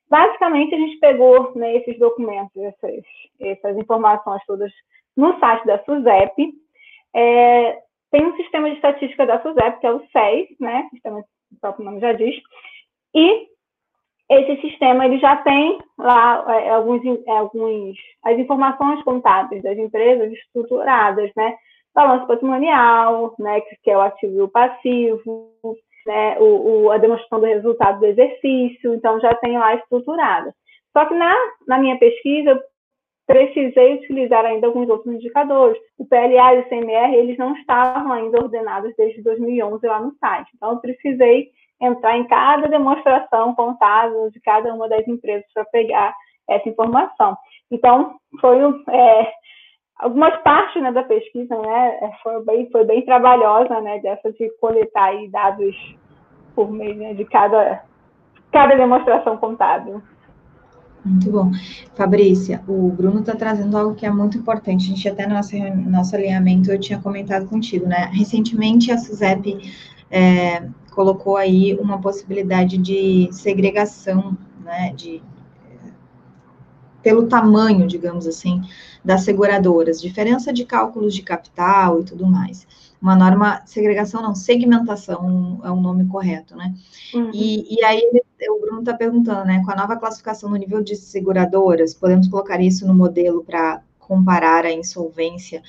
Basicamente, a gente pegou né, esses documentos, essas, essas informações todas no site da SUSEP. É, tem um sistema de estatística da SUSEP, que é o SES, né? Sistema, o próprio nome já diz. E esse sistema ele já tem lá é, alguns, é, alguns, as informações contábeis das empresas estruturadas, né? Balanço patrimonial, né? Que é o ativo e o passivo, né, o, o, a demonstração do resultado do exercício, então já tenho lá estruturada. Só que na, na minha pesquisa, precisei utilizar ainda alguns outros indicadores. O PLA e o CMR, eles não estavam ainda ordenados desde 2011 lá no site. Então, eu precisei entrar em cada demonstração contábil de cada uma das empresas para pegar essa informação. Então, foi é, algumas partes né, da pesquisa né, é, foi, bem, foi bem trabalhosa, né, dessa de coletar aí dados por meio né, de cada, cada demonstração contábil. Muito bom. Fabrícia, o Bruno está trazendo algo que é muito importante. A gente até no nosso, nosso alinhamento eu tinha comentado contigo, né? Recentemente a SUSEP é, colocou aí uma possibilidade de segregação, né? De, pelo tamanho, digamos assim, das seguradoras, diferença de cálculos de capital e tudo mais. Uma norma, segregação não, segmentação é o nome correto, né? Uhum. E, e aí o Bruno está perguntando, né, com a nova classificação no nível de seguradoras, podemos colocar isso no modelo para comparar a insolvência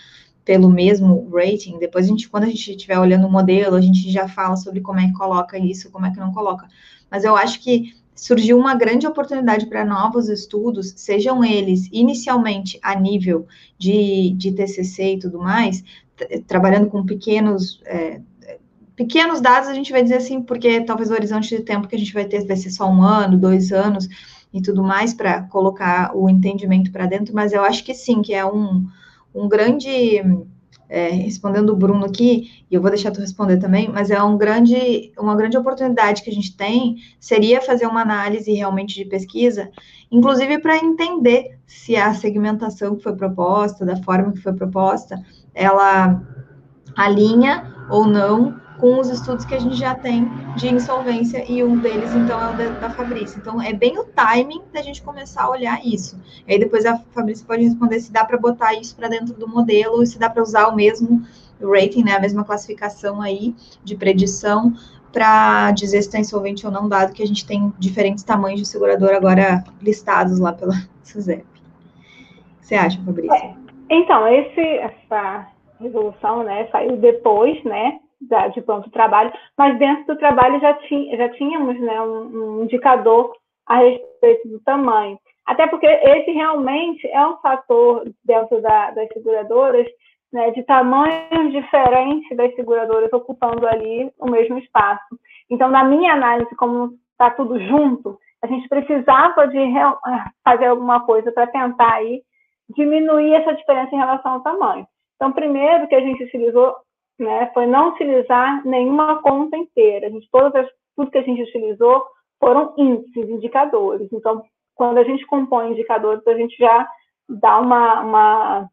pelo mesmo rating, depois a gente, quando a gente estiver olhando o modelo, a gente já fala sobre como é que coloca isso, como é que não coloca. Mas eu acho que surgiu uma grande oportunidade para novos estudos, sejam eles inicialmente a nível de, de TCC e tudo mais, trabalhando com pequenos é, pequenos dados, a gente vai dizer assim, porque talvez o horizonte de tempo que a gente vai ter vai ser só um ano, dois anos e tudo mais para colocar o entendimento para dentro, mas eu acho que sim, que é um, um grande é, respondendo o Bruno aqui, e eu vou deixar tu responder também, mas é um grande, uma grande oportunidade que a gente tem, seria fazer uma análise realmente de pesquisa, inclusive para entender se a segmentação que foi proposta, da forma que foi proposta, ela alinha ou não com os estudos que a gente já tem de insolvência, e um deles, então, é o da, da Fabrícia. Então, é bem o timing da gente começar a olhar isso. Aí depois a Fabrícia pode responder se dá para botar isso para dentro do modelo, se dá para usar o mesmo rating, né, a mesma classificação aí de predição para dizer se está insolvente ou não, dado que a gente tem diferentes tamanhos de segurador agora listados lá pela SUSEP. O que você acha, Fabrícia? É, então, esse, essa resolução, né, saiu depois, né, de pronto trabalho, mas dentro do trabalho já, já tínhamos né, um, um indicador a respeito do tamanho. Até porque esse realmente é um fator dentro da, das seguradoras né, de tamanhos diferentes das seguradoras ocupando ali o mesmo espaço. Então, na minha análise, como está tudo junto, a gente precisava de fazer alguma coisa para tentar aí diminuir essa diferença em relação ao tamanho. Então, primeiro que a gente utilizou né, foi não utilizar nenhuma conta inteira. A gente, todas as, tudo que a gente utilizou foram índices, indicadores. Então, quando a gente compõe indicadores, a gente já dá uma, uma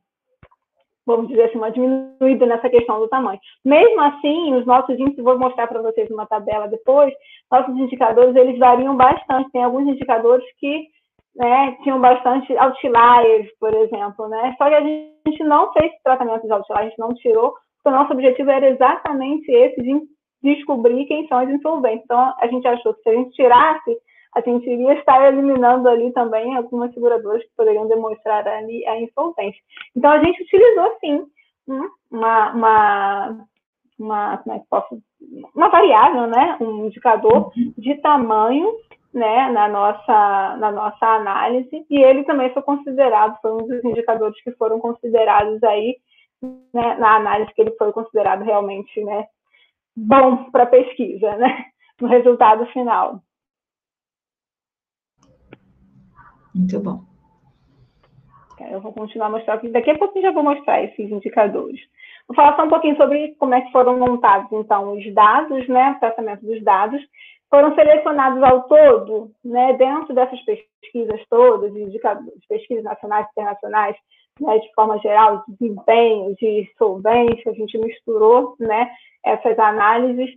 vamos dizer assim, uma diminuída nessa questão do tamanho. Mesmo assim, os nossos índices, vou mostrar para vocês numa tabela depois, nossos indicadores, eles variam bastante. Tem alguns indicadores que né, tinham bastante outliers, por exemplo, né? Só que a gente não fez tratamento de outliers, a gente não tirou, porque o nosso objetivo era exatamente esse de descobrir quem são os insolventes. Então, a gente achou que se a gente tirasse, a gente iria estar eliminando ali também algumas seguradoras que poderiam demonstrar ali a insolvência. Então, a gente utilizou, sim, uma, uma, uma, como é que posso, uma variável, né, um indicador de tamanho né, na nossa, na nossa análise, e ele também foi considerado, foi um dos indicadores que foram considerados aí, né, na análise que ele foi considerado realmente, né, bom para pesquisa, né, no resultado final. Muito bom. Eu vou continuar a mostrar aqui. Daqui a pouquinho já vou mostrar esses indicadores. Vou falar só um pouquinho sobre como é que foram montados, então, os dados, né, o tratamento dos dados foram selecionados ao todo, né, dentro dessas pesquisas todas, indicadores, pesquisas nacionais e internacionais, né, de forma geral, de desempenho, de solvência, a gente misturou né, essas análises,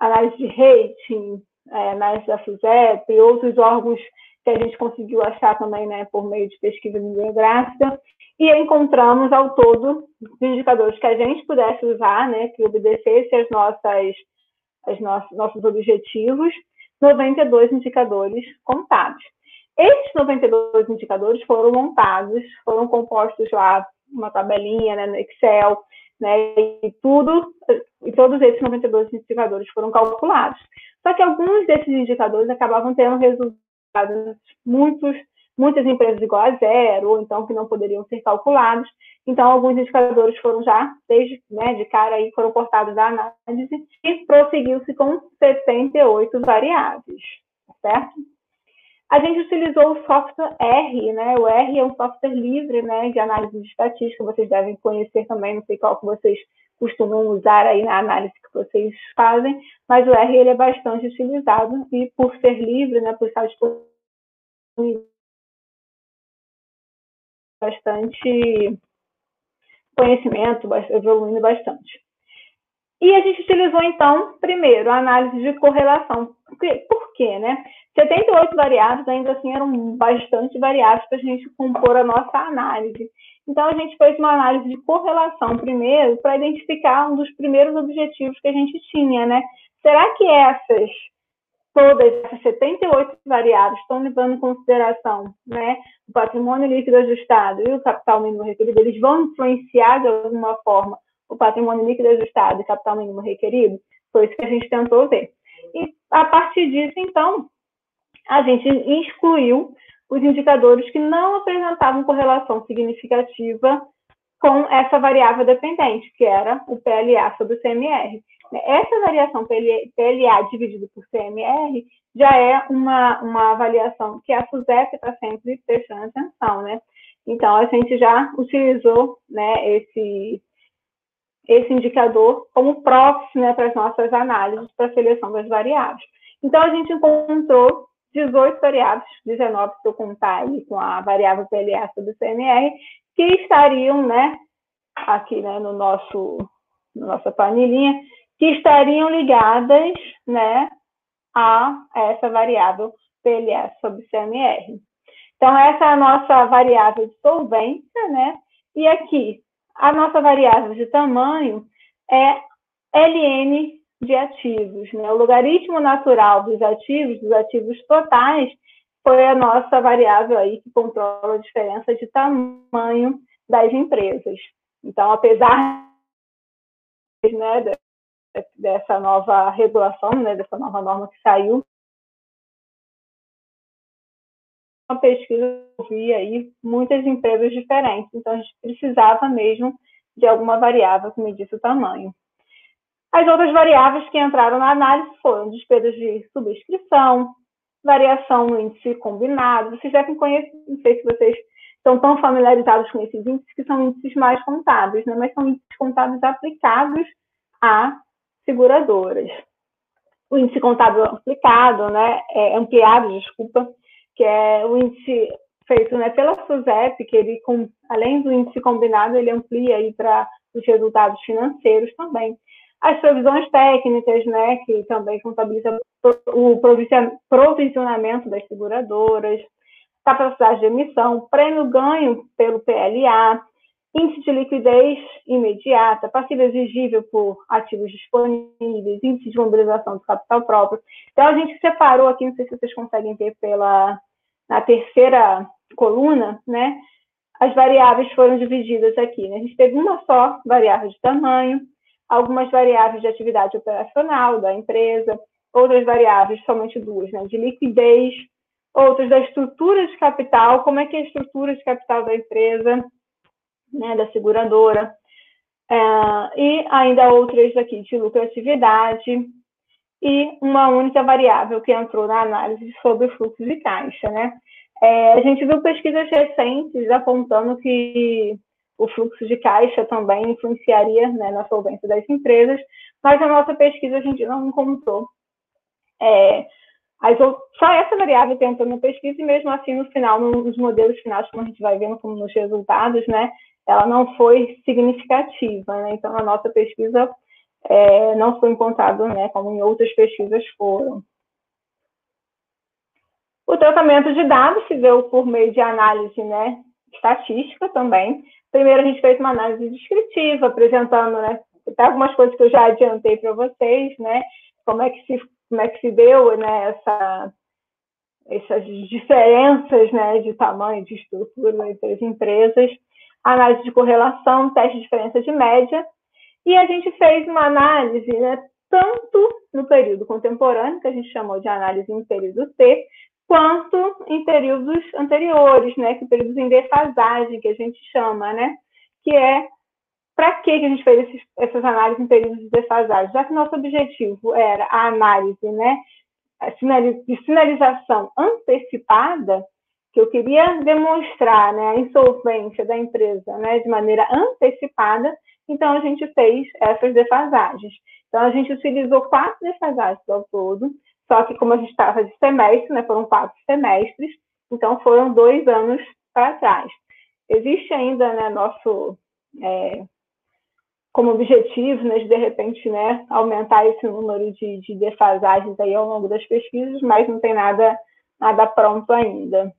análise de rating, é, análise da FUSEP e outros órgãos que a gente conseguiu achar também né, por meio de pesquisa bibliográfica, e encontramos ao todo indicadores que a gente pudesse usar, né, que obedecesse às nossas os nossos, nossos objetivos, 92 indicadores contados. Esses 92 indicadores foram montados, foram compostos lá uma tabelinha né, no Excel, né, e tudo, e todos esses 92 indicadores foram calculados. Só que alguns desses indicadores acabavam tendo resultados muitos muitas empresas igual a zero, ou então que não poderiam ser calculados. Então, alguns indicadores foram já, desde né, de cara, aí, foram cortados da análise e prosseguiu-se com 78 variáveis, certo? A gente utilizou o software R, né? O R é um software livre, né, de análise de estatística, vocês devem conhecer também, não sei qual que vocês costumam usar aí na análise que vocês fazem, mas o R ele é bastante utilizado e por ser livre, né, por estar disponível bastante conhecimento, evoluindo bastante. E a gente utilizou, então, primeiro, a análise de correlação. Por quê, né? 78 variáveis, ainda assim, eram bastante variáveis para a gente compor a nossa análise. Então, a gente fez uma análise de correlação primeiro, para identificar um dos primeiros objetivos que a gente tinha, né? Será que essas todas essas 78 variáveis estão levando em consideração né, o patrimônio líquido ajustado e o capital mínimo requerido, eles vão influenciar de alguma forma o patrimônio líquido ajustado e capital mínimo requerido? Foi isso que a gente tentou ver. E a partir disso, então, a gente excluiu os indicadores que não apresentavam correlação significativa com essa variável dependente, que era o PLA sobre o CMR. Essa variação PLA dividido por CMR já é uma, uma avaliação que a SUSEP está sempre prestando atenção, né? Então, a gente já utilizou né, esse, esse indicador como proxy né, para as nossas análises para a seleção das variáveis. Então, a gente encontrou 18 variáveis, 19 se eu contar aí com a variável PLA sobre o CMR, que estariam né, aqui né, no nosso, na nossa planilhinha, que estariam ligadas né, a essa variável PLS sobre CMR. Então, essa é a nossa variável de solvência, né? E aqui, a nossa variável de tamanho é LN de ativos, né? O logaritmo natural dos ativos, dos ativos totais, foi a nossa variável aí que controla a diferença de tamanho das empresas. Então, apesar né, dessa nova regulação, né, dessa nova norma que saiu, uma pesquisa via aí muitas empresas diferentes, então a gente precisava mesmo de alguma variável que medisse o tamanho. As outras variáveis que entraram na análise foram despesas de subscrição, variação no índice combinado. Vocês devem conhecer, não sei se vocês estão tão familiarizados com esses índices, que são índices mais contábeis, né? mas são índices contábeis aplicados a seguradoras. O índice contábil aplicado, né, é ampliado, desculpa, que é o índice feito né, pela SUSEP, que ele, além do índice combinado, ele amplia aí para os resultados financeiros também. As provisões técnicas, né, que também contabiliza o provisionamento das seguradoras, capacidade de emissão, prêmio ganho pelo PLA, índice de liquidez imediata, passivo exigível por ativos disponíveis, índice de mobilização do capital próprio. Então, a gente separou aqui, não sei se vocês conseguem ver pela, na terceira coluna, né? As variáveis foram divididas aqui. Né? A gente teve uma só variável de tamanho, algumas variáveis de atividade operacional da empresa, outras variáveis, somente duas, né? de liquidez, outras da estrutura de capital, como é que é a estrutura de capital da empresa, né, da seguradora, é, e ainda outras aqui de lucratividade, e uma única variável que entrou na análise sobre o fluxo de caixa, né? É, a gente viu pesquisas recentes apontando que o fluxo de caixa também influenciaria né, na solvência das empresas, mas a nossa pesquisa a gente não encontrou é, as, só essa variável que entrou na pesquisa e mesmo assim no final, nos modelos finais, como a gente vai vendo como nos resultados, né, ela não foi significativa, né? Então, a nossa pesquisa é, não foi encontrada, né, como em outras pesquisas foram. O tratamento de dados se deu por meio de análise, né, estatística também. Primeiro, a gente fez uma análise descritiva, apresentando, né, algumas coisas que eu já adiantei para vocês, né, como é que se, como é que se deu, né, essa, essas diferenças, né, de tamanho, de estrutura entre as empresas análise de correlação, teste de diferença de média, e a gente fez uma análise, né, tanto no período contemporâneo, que a gente chamou de análise em período T, quanto em períodos anteriores, né, que períodos em defasagem, que a gente chama, né, que é para que a gente fez esses, essas análises em períodos de defasagem? Já que nosso objetivo era a análise, né, de sinalização antecipada, que eu queria demonstrar né, a insolvência da empresa né, de maneira antecipada, então a gente fez essas defasagens. Então a gente utilizou quatro defasagens ao todo, só que como a gente estava de semestre, né, foram quatro semestres, então foram dois anos para trás. Existe ainda né, nosso é, como objetivo, né, de, de repente, né, aumentar esse número de, de defasagens aí ao longo das pesquisas, mas não tem nada, nada pronto ainda.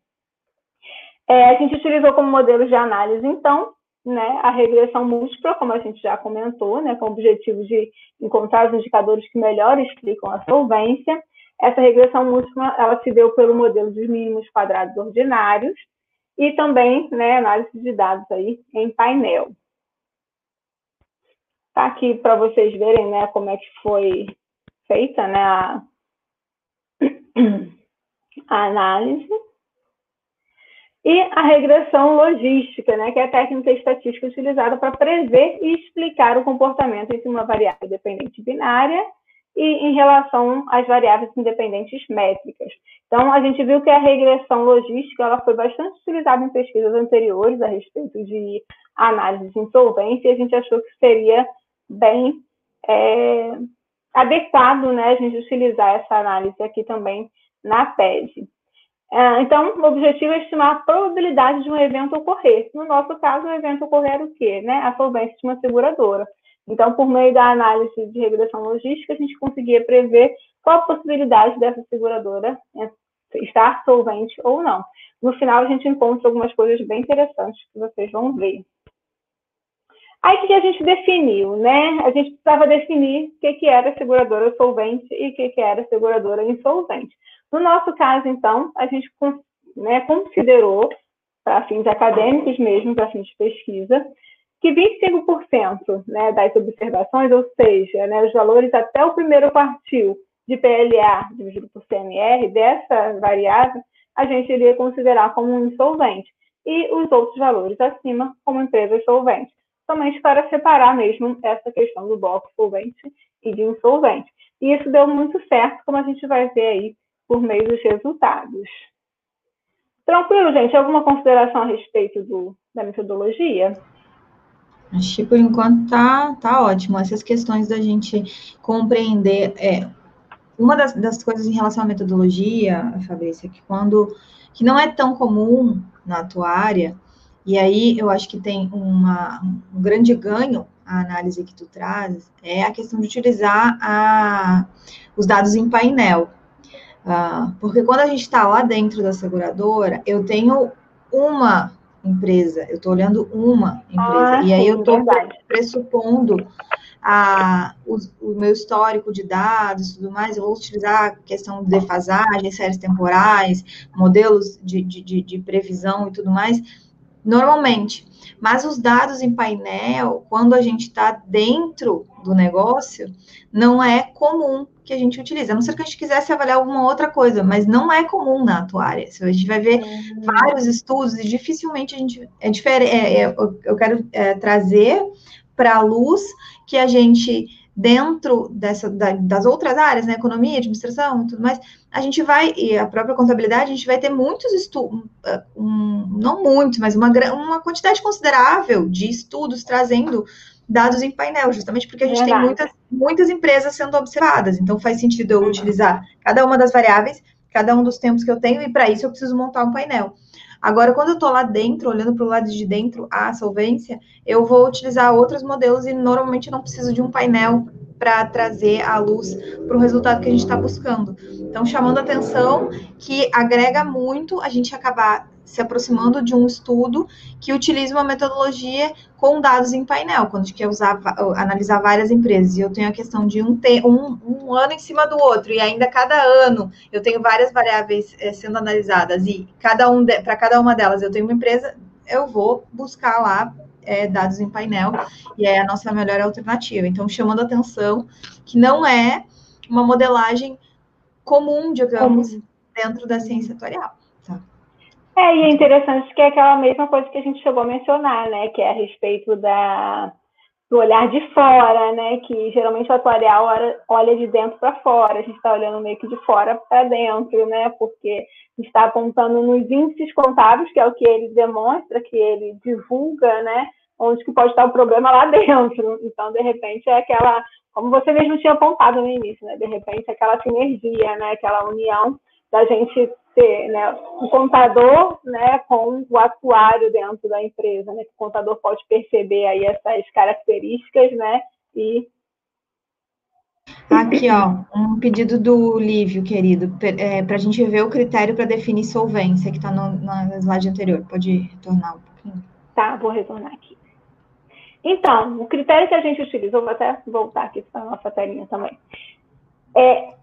É, a gente utilizou como modelo de análise, então, né, a regressão múltipla, como a gente já comentou, né, com o objetivo de encontrar os indicadores que melhor explicam a solvência. Essa regressão múltipla, ela se deu pelo modelo dos mínimos quadrados ordinários e também, né, análise de dados aí em painel. Tá aqui para vocês verem, né, como é que foi feita, né, a, a análise. E a regressão logística, né, que é a técnica estatística utilizada para prever e explicar o comportamento entre uma variável dependente binária e em relação às variáveis independentes métricas. Então, a gente viu que a regressão logística ela foi bastante utilizada em pesquisas anteriores a respeito de análise de insolvência e a gente achou que seria bem é, adequado né, a gente utilizar essa análise aqui também na tese. É, então, o objetivo é estimar a probabilidade de um evento ocorrer. No nosso caso, o evento ocorrer era o quê? Né? A solvência de uma seguradora. Então, por meio da análise de regressão logística, a gente conseguia prever qual a possibilidade dessa seguradora né, estar solvente ou não. No final, a gente encontra algumas coisas bem interessantes que vocês vão ver. Aí, o que a gente definiu? Né? A gente precisava definir o que era seguradora solvente e o que era seguradora insolvente. No nosso caso, então, a gente né, considerou, para fins acadêmicos mesmo, para fins de pesquisa, que 25% né, das observações, ou seja, né, os valores até o primeiro quartil de PLA dividido por CMR dessa variável, a gente iria considerar como um insolvente. E os outros valores acima como empresas solventes. Somente para separar mesmo essa questão do bloco solvente e de insolvente. E isso deu muito certo, como a gente vai ver aí por meio dos resultados. Tranquilo, gente? Alguma consideração a respeito do, da metodologia? Acho que por enquanto tá, tá ótimo. Essas questões da gente compreender. É, uma das, das coisas em relação à metodologia, Fabrícia, que quando que não é tão comum na tua área, e aí eu acho que tem uma, um grande ganho a análise que tu traz, é a questão de utilizar a, os dados em painel. Uh, porque quando a gente está lá dentro da seguradora, eu tenho uma empresa, eu estou olhando uma empresa, ah, e aí sim, eu estou pressupondo a, o, o, meu histórico de dados e tudo mais, eu vou utilizar a questão de defasagem, séries temporais, modelos de, de, de previsão e tudo mais, normalmente. Mas os dados em painel, quando a gente está dentro do negócio, não é comum que a gente utiliza. A não ser que a gente quisesse avaliar alguma outra coisa, mas não é comum na atuária. A gente vai ver uhum. vários estudos e dificilmente a gente é diferente. É, é, eu quero é, trazer para a luz que a gente dentro dessa, da, das outras áreas, né, economia, administração e tudo mais, a gente vai, e a própria contabilidade, a gente vai ter muitos estudos, um, não muitos, mas uma, uma quantidade considerável de estudos trazendo dados em painel, justamente porque a gente Verdade. tem muitas, muitas empresas sendo observadas, então faz sentido eu utilizar cada uma das variáveis, cada um dos tempos que eu tenho, e para isso eu preciso montar um painel. Agora, quando eu estou lá dentro, olhando para o lado de dentro a solvência, eu vou utilizar outros modelos e normalmente não preciso de um painel para trazer a luz para o resultado que a gente está buscando. Então, chamando atenção que agrega muito a gente acabar se aproximando de um estudo que utilize uma metodologia com dados em painel, quando a gente quer usar, analisar várias empresas. E eu tenho a questão de um, um, um ano em cima do outro, e ainda cada ano eu tenho várias variáveis é, sendo analisadas, e cada um para cada uma delas eu tenho uma empresa, eu vou buscar lá é, dados em painel, e é a nossa melhor alternativa. Então, chamando atenção que não é uma modelagem comum, digamos, comum. dentro da ciência atuarial. É, e é interessante que é aquela mesma coisa que a gente chegou a mencionar, né? Que é a respeito da, do olhar de fora, né? Que geralmente o atuarial olha de dentro para fora, a gente está olhando meio que de fora para dentro, né? Porque está apontando nos índices contábeis, que é o que ele demonstra, que ele divulga, né? Onde que pode estar o problema lá dentro. Então, de repente, é aquela, como você mesmo tinha apontado no início, né? De repente, aquela sinergia, né? Aquela união da gente ter né, o contador né, com o atuário dentro da empresa, né, que o contador pode perceber aí essas características, né, e Aqui, ó, um pedido do Lívio, querido, é, para a gente ver o critério para definir solvência, que está no, slide anterior. Pode retornar um pouquinho? Tá, vou retornar aqui. Então, o critério que a gente utilizou, vou até voltar aqui para a nossa telinha também, é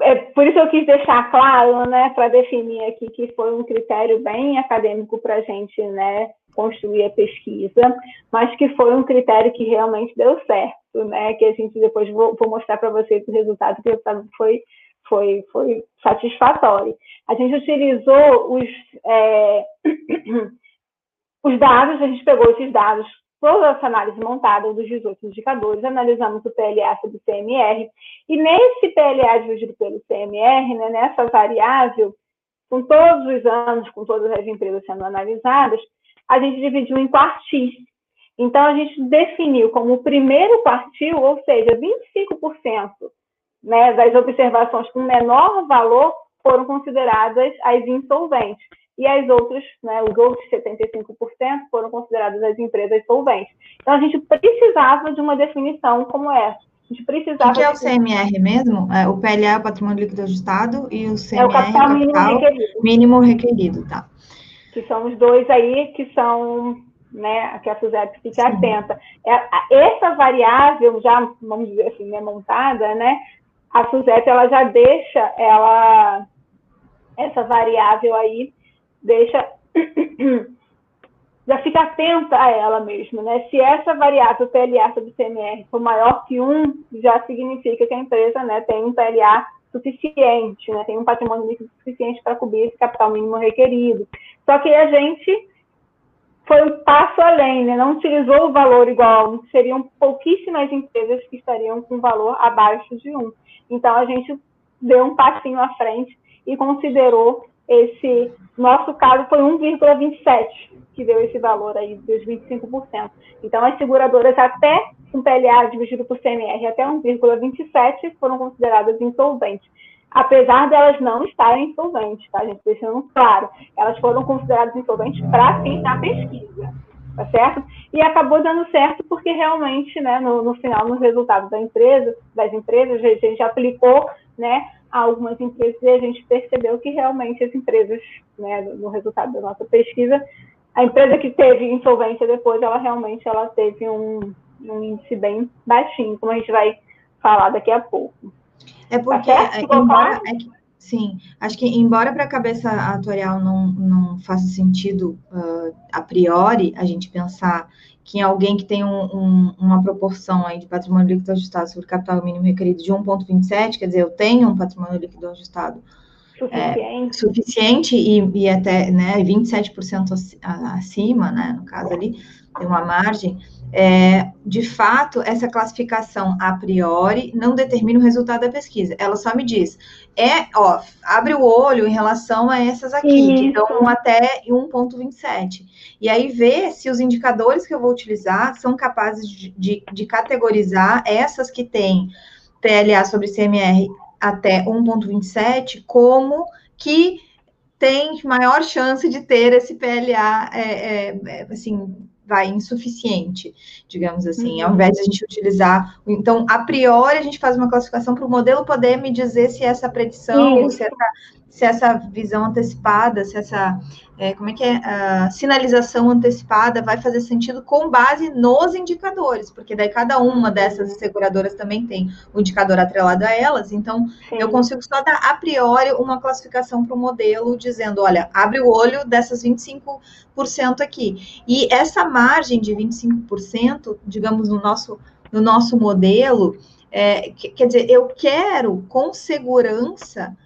é, por isso eu quis deixar claro, né, para definir aqui que foi um critério bem acadêmico para a gente, né, construir a pesquisa, mas que foi um critério que realmente deu certo, né, que a gente depois vou, vou mostrar para vocês o resultado, que o resultado foi, foi, foi satisfatório. A gente utilizou os, é, os dados, a gente pegou esses dados toda essa análise montada dos 18 indicadores, analisamos o PLA sobre o CMR, e nesse PLA dividido pelo CMR, né, nessa variável, com todos os anos, com todas as empresas sendo analisadas, a gente dividiu em quartis. Então, a gente definiu como o primeiro quartil, ou seja, 25% né, das observações com menor valor foram consideradas as insolventes e as outras, né, os outros 75% foram consideradas as empresas solventes. Então, a gente precisava de uma definição como essa. A gente precisava... O que é o CMR mesmo? É, o PLA é o patrimônio líquido ajustado e o CMR é o capital, mínimo, requerido. mínimo requerido, tá. Que são os dois aí que são, né, que a SUSEP fique Sim. atenta. É, essa variável já, vamos dizer assim, né, montada, né, a SUSEP, ela já deixa ela, essa variável aí deixa já fica atenta a ela mesmo, né? Se essa variável PLA sobre CMR for maior que 1, já significa que a empresa né, tem um PLA suficiente, né? tem um patrimônio líquido suficiente para cobrir esse capital mínimo requerido. Só que a gente foi um passo além, né? não utilizou o valor igual, seriam pouquíssimas empresas que estariam com valor abaixo de um. Então, a gente deu um passinho à frente e considerou esse, nosso caso foi 1,27 que deu esse valor aí dos 25%. Então, as seguradoras até um PLA dividido por CMR até 1,27 foram consideradas insolventes. Apesar delas não estarem insolventes, tá, gente? Deixando claro, elas foram consideradas insolventes para fim da pesquisa, tá certo? E acabou dando certo porque realmente, né, no, no final, nos resultados da empresa, das empresas, a gente aplicou, né, algumas empresas e a gente percebeu que realmente as empresas, né, no resultado da nossa pesquisa, a empresa que teve insolvência depois, ela realmente ela teve um, um índice bem baixinho, como a gente vai falar daqui a pouco. É porque, tá embora, é que, sim, acho que embora para a cabeça atuarial não, não faça sentido uh, a priori a gente pensar que em alguém que tem um, um, uma proporção aí de patrimônio líquido ajustado sobre capital mínimo requerido de 1,27, quer dizer, eu tenho um patrimônio líquido ajustado suficiente, é, suficiente. e, e, até né, 27% acima, né, no caso ali, tem uma margem, é, de fato, essa classificação a priori não determina o resultado da pesquisa. Ela só me diz, é, ó, abre o olho em relação a essas aqui, Isso. que dão até 1,27. E aí vê se os indicadores que eu vou utilizar são capazes de, de, de categorizar essas que têm PLA sobre CMR até 1,27 como que tem maior chance de ter esse PLA, é, é, é, assim, vai insuficiente, digamos assim, uhum. ao invés de a gente utilizar. Então, a priori, a gente faz uma classificação para o modelo poder me dizer se essa predição, se essa, se essa visão antecipada, se essa é, como é que é, a sinalização antecipada vai fazer sentido com base nos indicadores, porque daí cada uma dessas seguradoras também tem o um indicador atrelado a elas, então Sim. eu consigo só dar a priori uma classificação para o modelo dizendo, olha, abre o olho dessas 25% aqui. E essa margem de 25%, digamos, no nosso, no nosso modelo, é, quer dizer, eu quero com segurança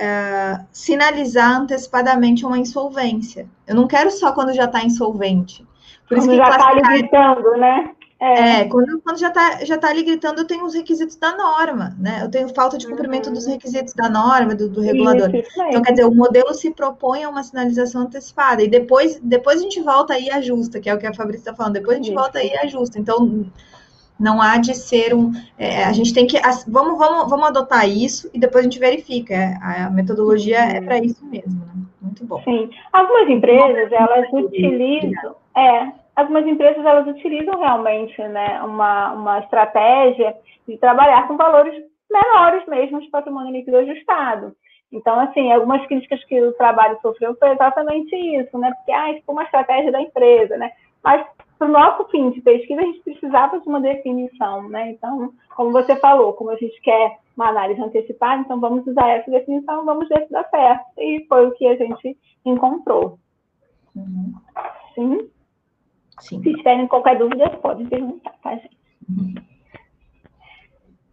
é, sinalizar antecipadamente uma insolvência. Eu não quero só quando já está insolvente. Por quando isso que já está ali gritando, né? É, é quando, quando já está já tá ali gritando, eu tenho os requisitos da norma, né? Eu tenho falta de cumprimento uhum. dos requisitos da norma, do, do regulador. Isso, isso então, quer dizer, o modelo se propõe a uma sinalização antecipada, e depois, depois a gente volta aí e ajusta, que é o que a Fabrícia está falando, depois a gente isso. volta aí e ajusta. Então, não há de ser um. É, a gente tem que. Vamos, vamos, vamos adotar isso e depois a gente verifica. É, a metodologia é para isso mesmo, né? Muito bom. Sim. Algumas empresas, elas utilizam. É, algumas empresas, elas utilizam realmente né, uma, uma estratégia de trabalhar com valores menores mesmo de patrimônio líquido ajustado. Então, assim, algumas críticas que o trabalho sofreu foi exatamente isso, né? Porque, ah, isso foi uma estratégia da empresa, né? Mas para o nosso fim de pesquisa, a gente precisava de uma definição, né? Então, como você falou, como a gente quer uma análise antecipada, então vamos usar essa definição, vamos ver se dá certo. E foi o que a gente encontrou. Uhum. Sim? Sim? Se tiverem qualquer dúvida, podem perguntar, tá, gente? Uhum.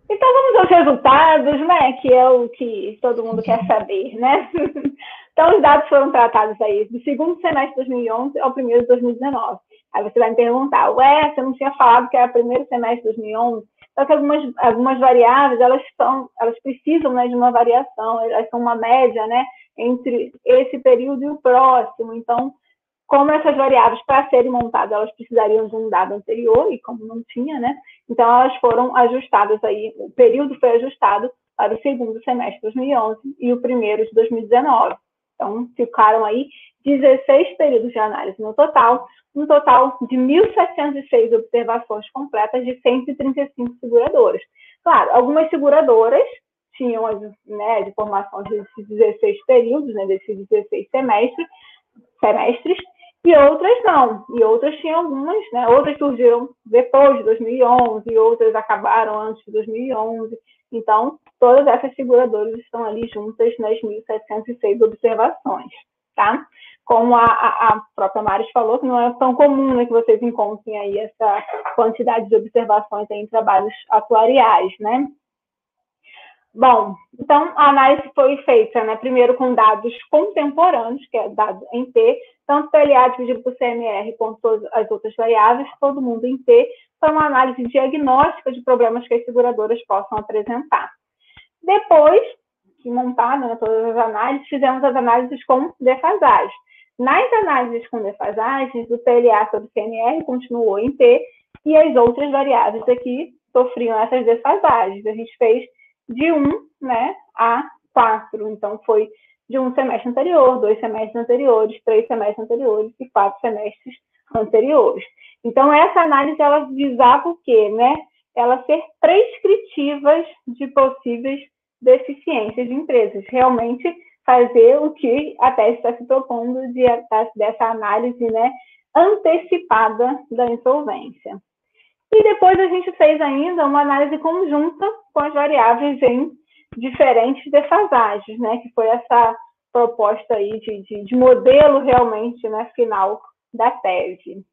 Então, vamos aos resultados, né? Que é o que todo mundo quer saber, né? então, os dados foram tratados aí do segundo semestre de 2011 ao primeiro de 2019. Aí você vai me perguntar, ué, você não tinha falado que era primeiro semestre de 2011? Só que algumas, algumas variáveis, elas, são, elas precisam né, de uma variação, elas são uma média né, entre esse período e o próximo. Então, como essas variáveis, para serem montadas, elas precisariam de um dado anterior, e como não tinha, né? Então, elas foram ajustadas aí, o período foi ajustado para o segundo semestre de 2011 e o primeiro de 2019. Então, ficaram aí 16 períodos de análise no total, um total de 1.706 observações completas de 135 seguradoras. Claro, algumas seguradoras tinham as, né, de formação desses 16 períodos, né, desses 16 semestres, semestres, e outras não. E outras tinham algumas, né, outras surgiram depois de 2011, e outras acabaram antes de 2011. Então, todas essas seguradoras estão ali juntas nas 1.706 observações, tá? Como a, a, própria Maris falou, que não é tão comum né, que vocês encontrem aí essa quantidade de observações em trabalhos atuariais, né? Bom, então a análise foi feita, né, primeiro com dados contemporâneos, que é dado em T, tanto PLA dividido por CMR quanto as outras variáveis, todo mundo em T, foi uma análise diagnóstica de problemas que as seguradoras possam apresentar. Depois de montar né, todas as análises, fizemos as análises com defasagem. Nas análises com defasagens, o PLA sobre CMR continuou em T e as outras variáveis aqui sofriam essas defasagens. A gente fez de 1 né, a 4. Então, foi de um semestre anterior, dois semestres anteriores, três semestres anteriores e quatro semestres anteriores. Então, essa análise, ela visava o quê? Né? Ela ser prescritivas de possíveis deficiências de empresas. Realmente fazer o que a tese está se propondo de, dessa análise né, antecipada da insolvência. E depois a gente fez ainda uma análise conjunta com as variáveis em diferentes defasagens, né? Que foi essa proposta aí de, de, de modelo realmente, né, final da tese.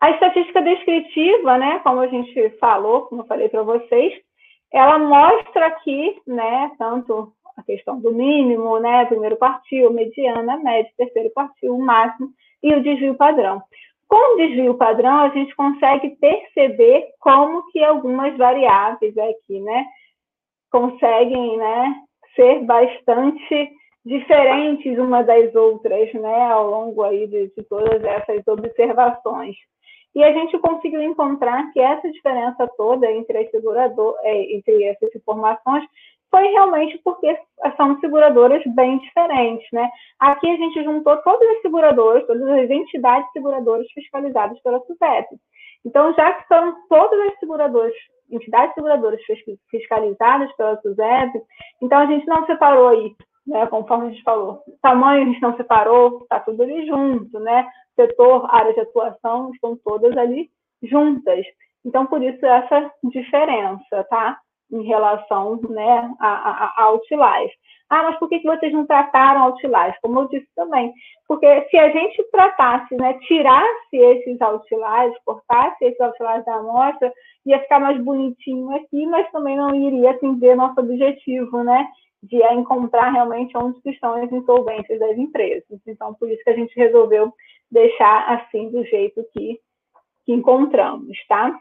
A estatística descritiva, né, como a gente falou, como eu falei para vocês, ela mostra aqui, né, tanto a questão do mínimo, né, primeiro quartil, mediana, médio, terceiro quartil, máximo, e o desvio padrão. Com o desvio padrão, a gente consegue perceber como que algumas variáveis aqui, né, conseguem, né, ser bastante diferentes uma das outras, né, ao longo aí de, de todas essas observações. E a gente conseguiu encontrar que essa diferença toda entre as seguradoras, é, entre essas informações, foi realmente porque são seguradoras bem diferentes, né? Aqui a gente juntou todas as seguradoras, todas as entidades seguradoras fiscalizadas pela SUSEP. Então, já que são todas as seguradoras, entidades seguradoras fiscalizadas pela SUSEP, então a gente não separou aí, né? Conforme a gente falou, tamanho a gente não separou, está tudo ali junto, né? Setor, área de atuação, estão todas ali juntas. Então, por isso essa diferença, tá? em relação né, a, a, a Outlife. Ah, mas por que, que vocês não trataram Outlife? Como eu disse também, porque se a gente tratasse, né, tirasse esses Outlives, cortasse esses Outlives da amostra, ia ficar mais bonitinho aqui, mas também não iria atender nosso objetivo, né, de encontrar realmente onde estão as insolvências das empresas. Então, por isso que a gente resolveu deixar assim do jeito que, que encontramos, tá?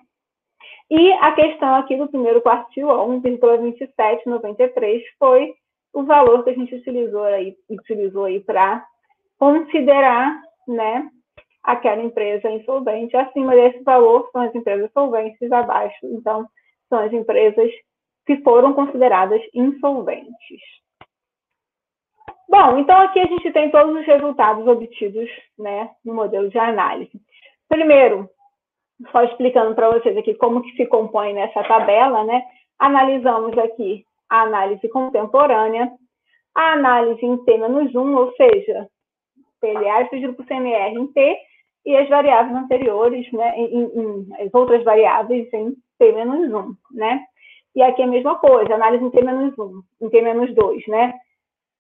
E a questão aqui do primeiro quartil, 1,2793, foi o valor que a gente utilizou aí, utilizou aí para considerar, né, aquela empresa insolvente. Acima desse valor são as empresas solventes, abaixo, então, são as empresas que foram consideradas insolventes. Bom, então aqui a gente tem todos os resultados obtidos, né, no modelo de análise. Primeiro, só explicando para vocês aqui como que se compõe nessa tabela, né? Analisamos aqui a análise contemporânea, a análise em T-1, ou seja, PLA dividido por CMR em T, e as variáveis anteriores, né, em, em, as outras variáveis em T-1, né? E aqui a mesma coisa, análise em T-1, em T-2, né?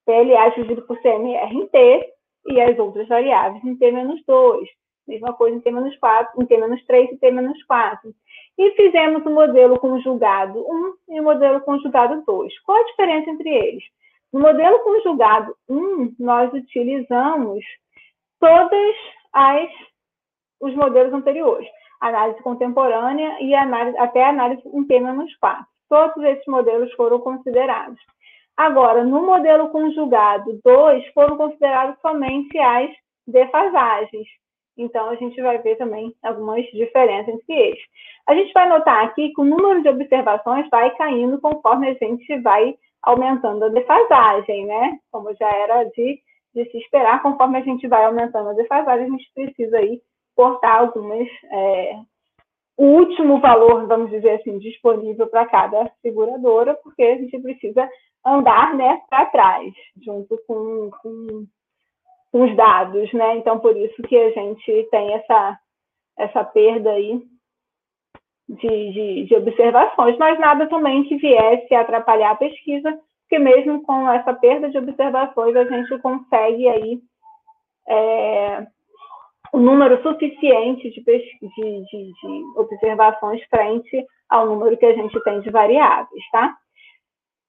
PLA dividido por CMR em T e as outras variáveis em T-2. Mesma coisa em T-4, em T-3 e T-4. E fizemos o modelo conjugado 1 e o modelo conjugado 2. Qual a diferença entre eles? No modelo conjugado 1, nós utilizamos todas as os modelos anteriores, análise contemporânea e análise, até análise em T-4. Todos esses modelos foram considerados. Agora, no modelo conjugado 2, foram considerados somente as defasagens. Então, a gente vai ver também algumas diferenças entre eles. A gente vai notar aqui que o número de observações vai caindo conforme a gente vai aumentando a defasagem, né? Como já era de, de se esperar, conforme a gente vai aumentando a defasagem, a gente precisa aí cortar algumas. É, o último valor, vamos dizer assim, disponível para cada seguradora, porque a gente precisa andar né, para trás, junto com, com os dados, né? Então, por isso que a gente tem essa, essa perda aí de, de, de observações, mas nada também que viesse a atrapalhar a pesquisa, porque mesmo com essa perda de observações, a gente consegue aí é, o número suficiente de, de, de, de observações frente ao número que a gente tem de variáveis, tá?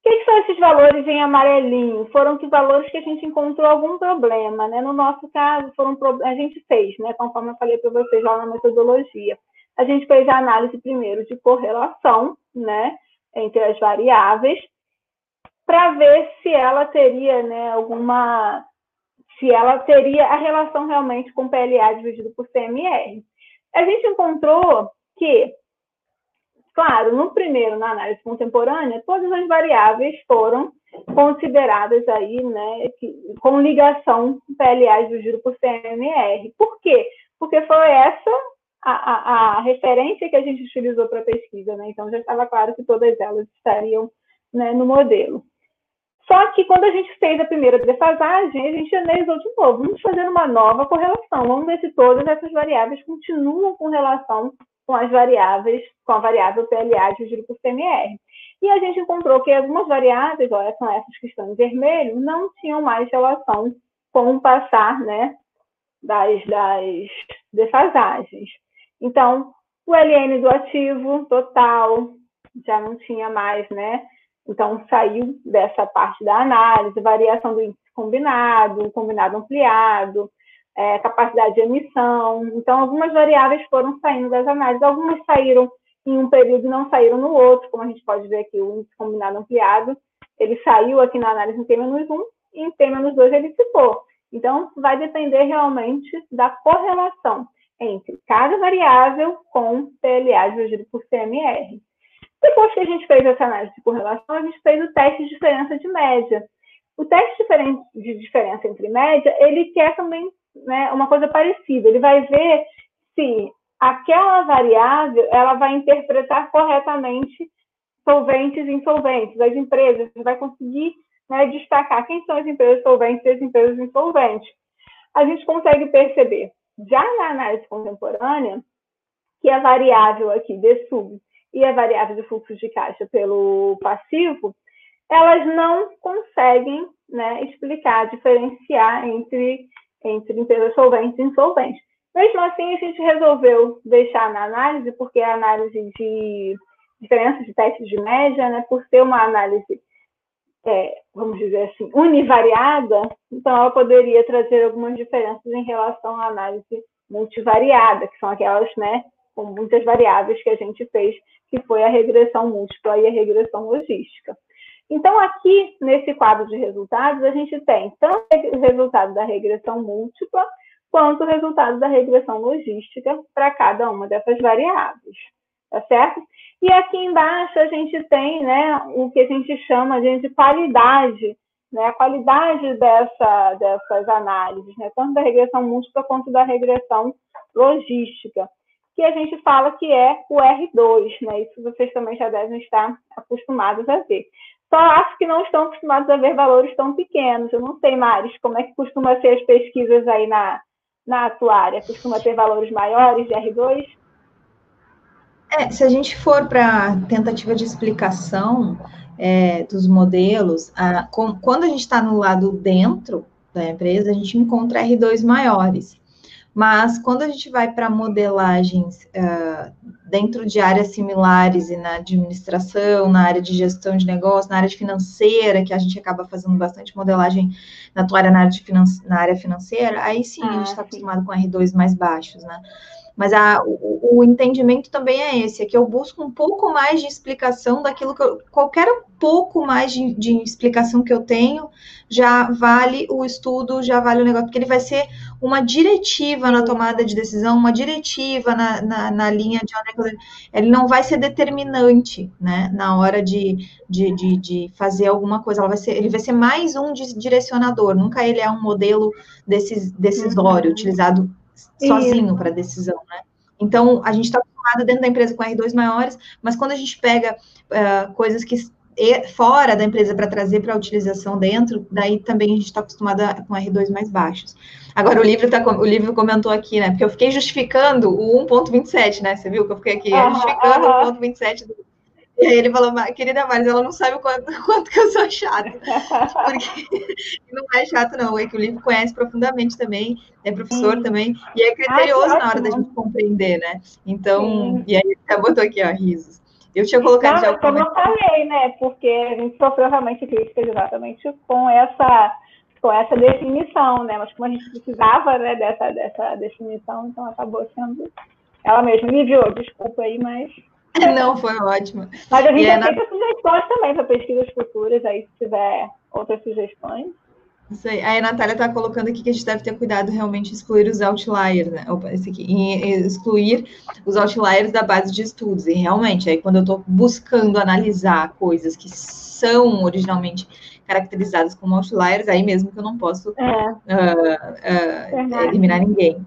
O que, que, são esses valores em amarelinho? Foram que valores que a gente encontrou algum problema, né? No nosso caso, foram a gente fez, né? Conforme eu falei para vocês lá na metodologia, a gente fez a análise primeiro de correlação, né, entre as variáveis, para ver se ela teria, né, alguma se ela teria a relação realmente com PLA dividido por CMR. A gente encontrou que, claro, no primeiro, na análise contemporânea, todas as variáveis foram consideradas aí, né, com ligação PLA dividido por CMR. Por quê? Porque foi essa a, a, a referência que a gente utilizou para a pesquisa, né? Então já estava claro que todas elas estariam né, no modelo. Só que quando a gente fez a primeira defasagem, a gente analisou de novo. Vamos fazer uma nova correlação. Vamos ver se todas essas variáveis continuam com relação com as variáveis, com a variável PLA dividido por CMR. E a gente encontrou que algumas variáveis, olha, são essas que estão em vermelho, não tinham mais relação com o passar né, das, das defasagens. Então, o LN do ativo total já não tinha mais, né? Então, saiu dessa parte da análise, variação do índice combinado, combinado ampliado, é, capacidade de emissão. Então, algumas variáveis foram saindo das análises, algumas saíram em um período e não saíram no outro, como a gente pode ver aqui, o índice combinado ampliado, ele saiu aqui na análise em T-1 e em T-2 ele ficou. Então, vai depender realmente da correlação entre cada variável com PLA dividido por CMR. Depois que a gente fez essa análise de correlação, a gente fez o teste de diferença de média. O teste de diferença entre média, ele quer também né, uma coisa parecida. Ele vai ver se aquela variável ela vai interpretar corretamente solventes e insolventes, as empresas, vai conseguir né, destacar quem são as empresas solventes e as empresas insolventes. A gente consegue perceber já na análise contemporânea, que a variável aqui de sub e a variável de fluxo de caixa pelo passivo, elas não conseguem né, explicar, diferenciar entre, entre empresas solventes e insolventes. Mesmo assim, a gente resolveu deixar na análise, porque a análise de diferença de testes de média, né, por ser uma análise é, vamos dizer assim, univariada, então ela poderia trazer algumas diferenças em relação à análise multivariada, que são aquelas, né, com muitas variáveis que a gente fez, que foi a regressão múltipla e a regressão logística. Então, aqui, nesse quadro de resultados, a gente tem tanto o resultado da regressão múltipla, quanto o resultado da regressão logística para cada uma dessas variáveis, tá certo? E aqui embaixo a gente tem né, o que a gente chama de qualidade, né, a qualidade dessa, dessas análises, né, tanto da regressão múltipla quanto da regressão logística, que a gente fala que é o R2, né, isso vocês também já devem estar acostumados a ver. Só acho que não estão acostumados a ver valores tão pequenos. Eu não sei, Maris, como é que costuma ser as pesquisas aí na, na atuária? Costuma ter valores maiores de R2? É, se a gente for para tentativa de explicação é, dos modelos, a, com, quando a gente está no lado dentro da empresa, a gente encontra R2 maiores. Mas quando a gente vai para modelagens uh, dentro de áreas similares e na administração, na área de gestão de negócio, na área financeira, que a gente acaba fazendo bastante modelagem na tua área na área, finan na área financeira, aí sim ah, a gente está acostumado com R2 mais baixos, né? Mas a, o, o, entendimento também é esse, é que eu busco um pouco mais de explicação daquilo que eu, qualquer pouco mais de, de, explicação que eu tenho já vale o estudo, já vale o negócio, porque ele vai ser uma diretiva na tomada de decisão, uma diretiva na, na, na linha de onde é ele não vai ser determinante, né, na hora de, de, de, de fazer alguma coisa, Ela vai ser, ele vai ser mais um direcionador, nunca ele é um modelo decis, decisório, uhum. utilizado sozinho para decisão, né? Então, a gente está acostumado dentro da empresa com R2 maiores, mas quando a gente pega uh, coisas que fora da empresa para trazer para a utilização dentro, daí também a gente está acostumado com R2 mais baixos. Agora, o livro, tá, o livro comentou aqui, né? Porque eu fiquei justificando o 1.27, né? Você viu que eu fiquei aqui justificando o 1.27 do, E aí ele falou, querida Maris, ela não sabe o quanto, quanto que eu sou chata. Porque não é chato, não. O livro conhece profundamente também, é professor Sim. também, e é criterioso Ai, na hora da gente compreender, né? Então, Sim. e aí ele botou aqui, ó, risos. Eu tinha colocado não, já Como eu falei, né? Porque a gente sofreu realmente críticas exatamente com essa com essa definição, né? Mas como a gente precisava né, dessa, dessa definição, então acabou sendo ela mesma. Me viu, desculpa aí, mas. Não, foi ótimo. Mas a gente aceita na... sugestões também para pesquisas futuras, aí se tiver outras sugestões. Isso aí. Aí a Natália está colocando aqui que a gente deve ter cuidado realmente em excluir os outliers, né? Opa, esse aqui, excluir os outliers da base de estudos. E realmente, aí quando eu estou buscando analisar coisas que são originalmente caracterizadas como outliers, aí mesmo que eu não posso é. uh, uh, eliminar ninguém.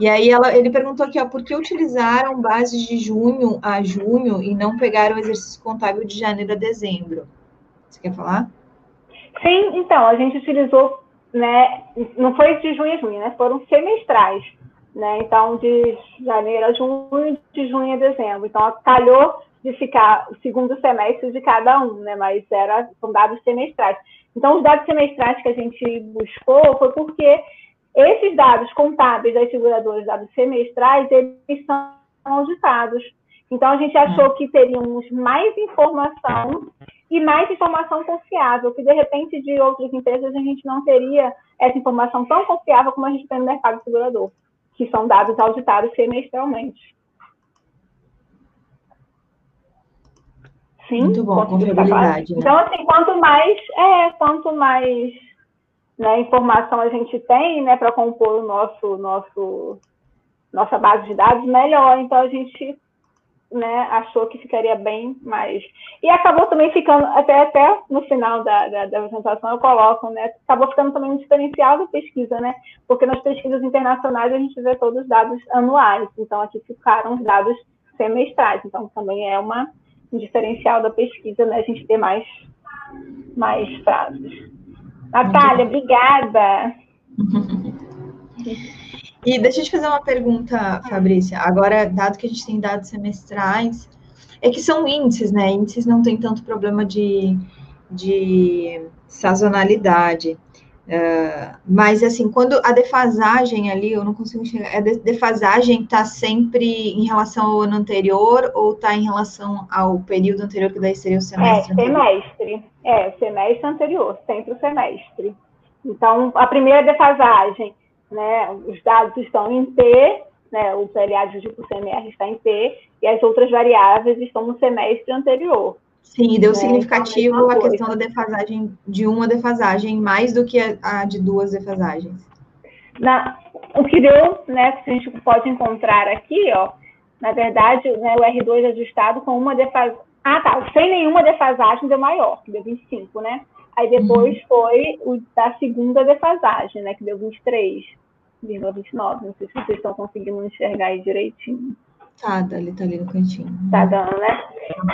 E aí ela, ele perguntou aqui, ó, por que utilizaram bases de junho a junho e não pegaram o exercício contábil de janeiro a dezembro? Você quer falar? Sim, então, a gente utilizou, né, não foi de junho a junho, né, foram semestrais, né, então de janeiro a junho, de junho a dezembro. Então, calhou de ficar o segundo semestre de cada um, né, mas era, são dados semestrais. Então, os dados semestrais que a gente buscou foi porque esses dados contábeis das seguradoras, dados semestrais, eles são auditados. Então, a gente achou que teríamos mais informação e mais informação confiável, que de repente de outras empresas a gente não teria essa informação tão confiável como a gente tem no mercado segurador, que são dados auditados semestralmente. Sim, Muito bom, confiabilidade. Né? Então, assim, quanto mais, é, quanto mais né, informação a gente tem, né, para compor o nosso, nosso, nossa base de dados, melhor. Então, a gente né, achou que ficaria bem mais. E acabou também ficando, até, até no final da, da, da, apresentação eu coloco, né, acabou ficando também um diferencial da pesquisa, né, porque nas pesquisas internacionais a gente vê todos os dados anuais, então aqui ficaram os dados semestrais, então também é uma, um diferencial da pesquisa, né, a gente ter mais, mais frases. Natália, obrigada! E deixa eu te fazer uma pergunta, Fabrícia. Agora, dado que a gente tem dados semestrais, é que são índices, né? Índices não tem tanto problema de, de sazonalidade. Uh, mas, assim, quando a defasagem ali, eu não consigo enxergar, a defasagem está sempre em relação ao ano anterior ou está em relação ao período anterior, que daí seria o semestre? É, semestre. É, semestre anterior, sempre o semestre. Então, a primeira defasagem né, os dados estão em P, né, o PLA de por CMR está em P, e as outras variáveis estão no semestre anterior. Sim, deu né, significativo então, a questão da defasagem de uma defasagem mais do que a, de duas defasagens. Na, o que deu, né, que a gente pode encontrar aqui, ó, na verdade, né, o R2 ajustado com uma defasagem. Ah, tá, sem nenhuma defasagem deu maior, que deu 25, né? Aí depois uhum. foi o da segunda defasagem, né, que deu 23. 29. Não sei se vocês estão conseguindo enxergar aí direitinho. Tá, ali tá ali no cantinho. Tá dando, né?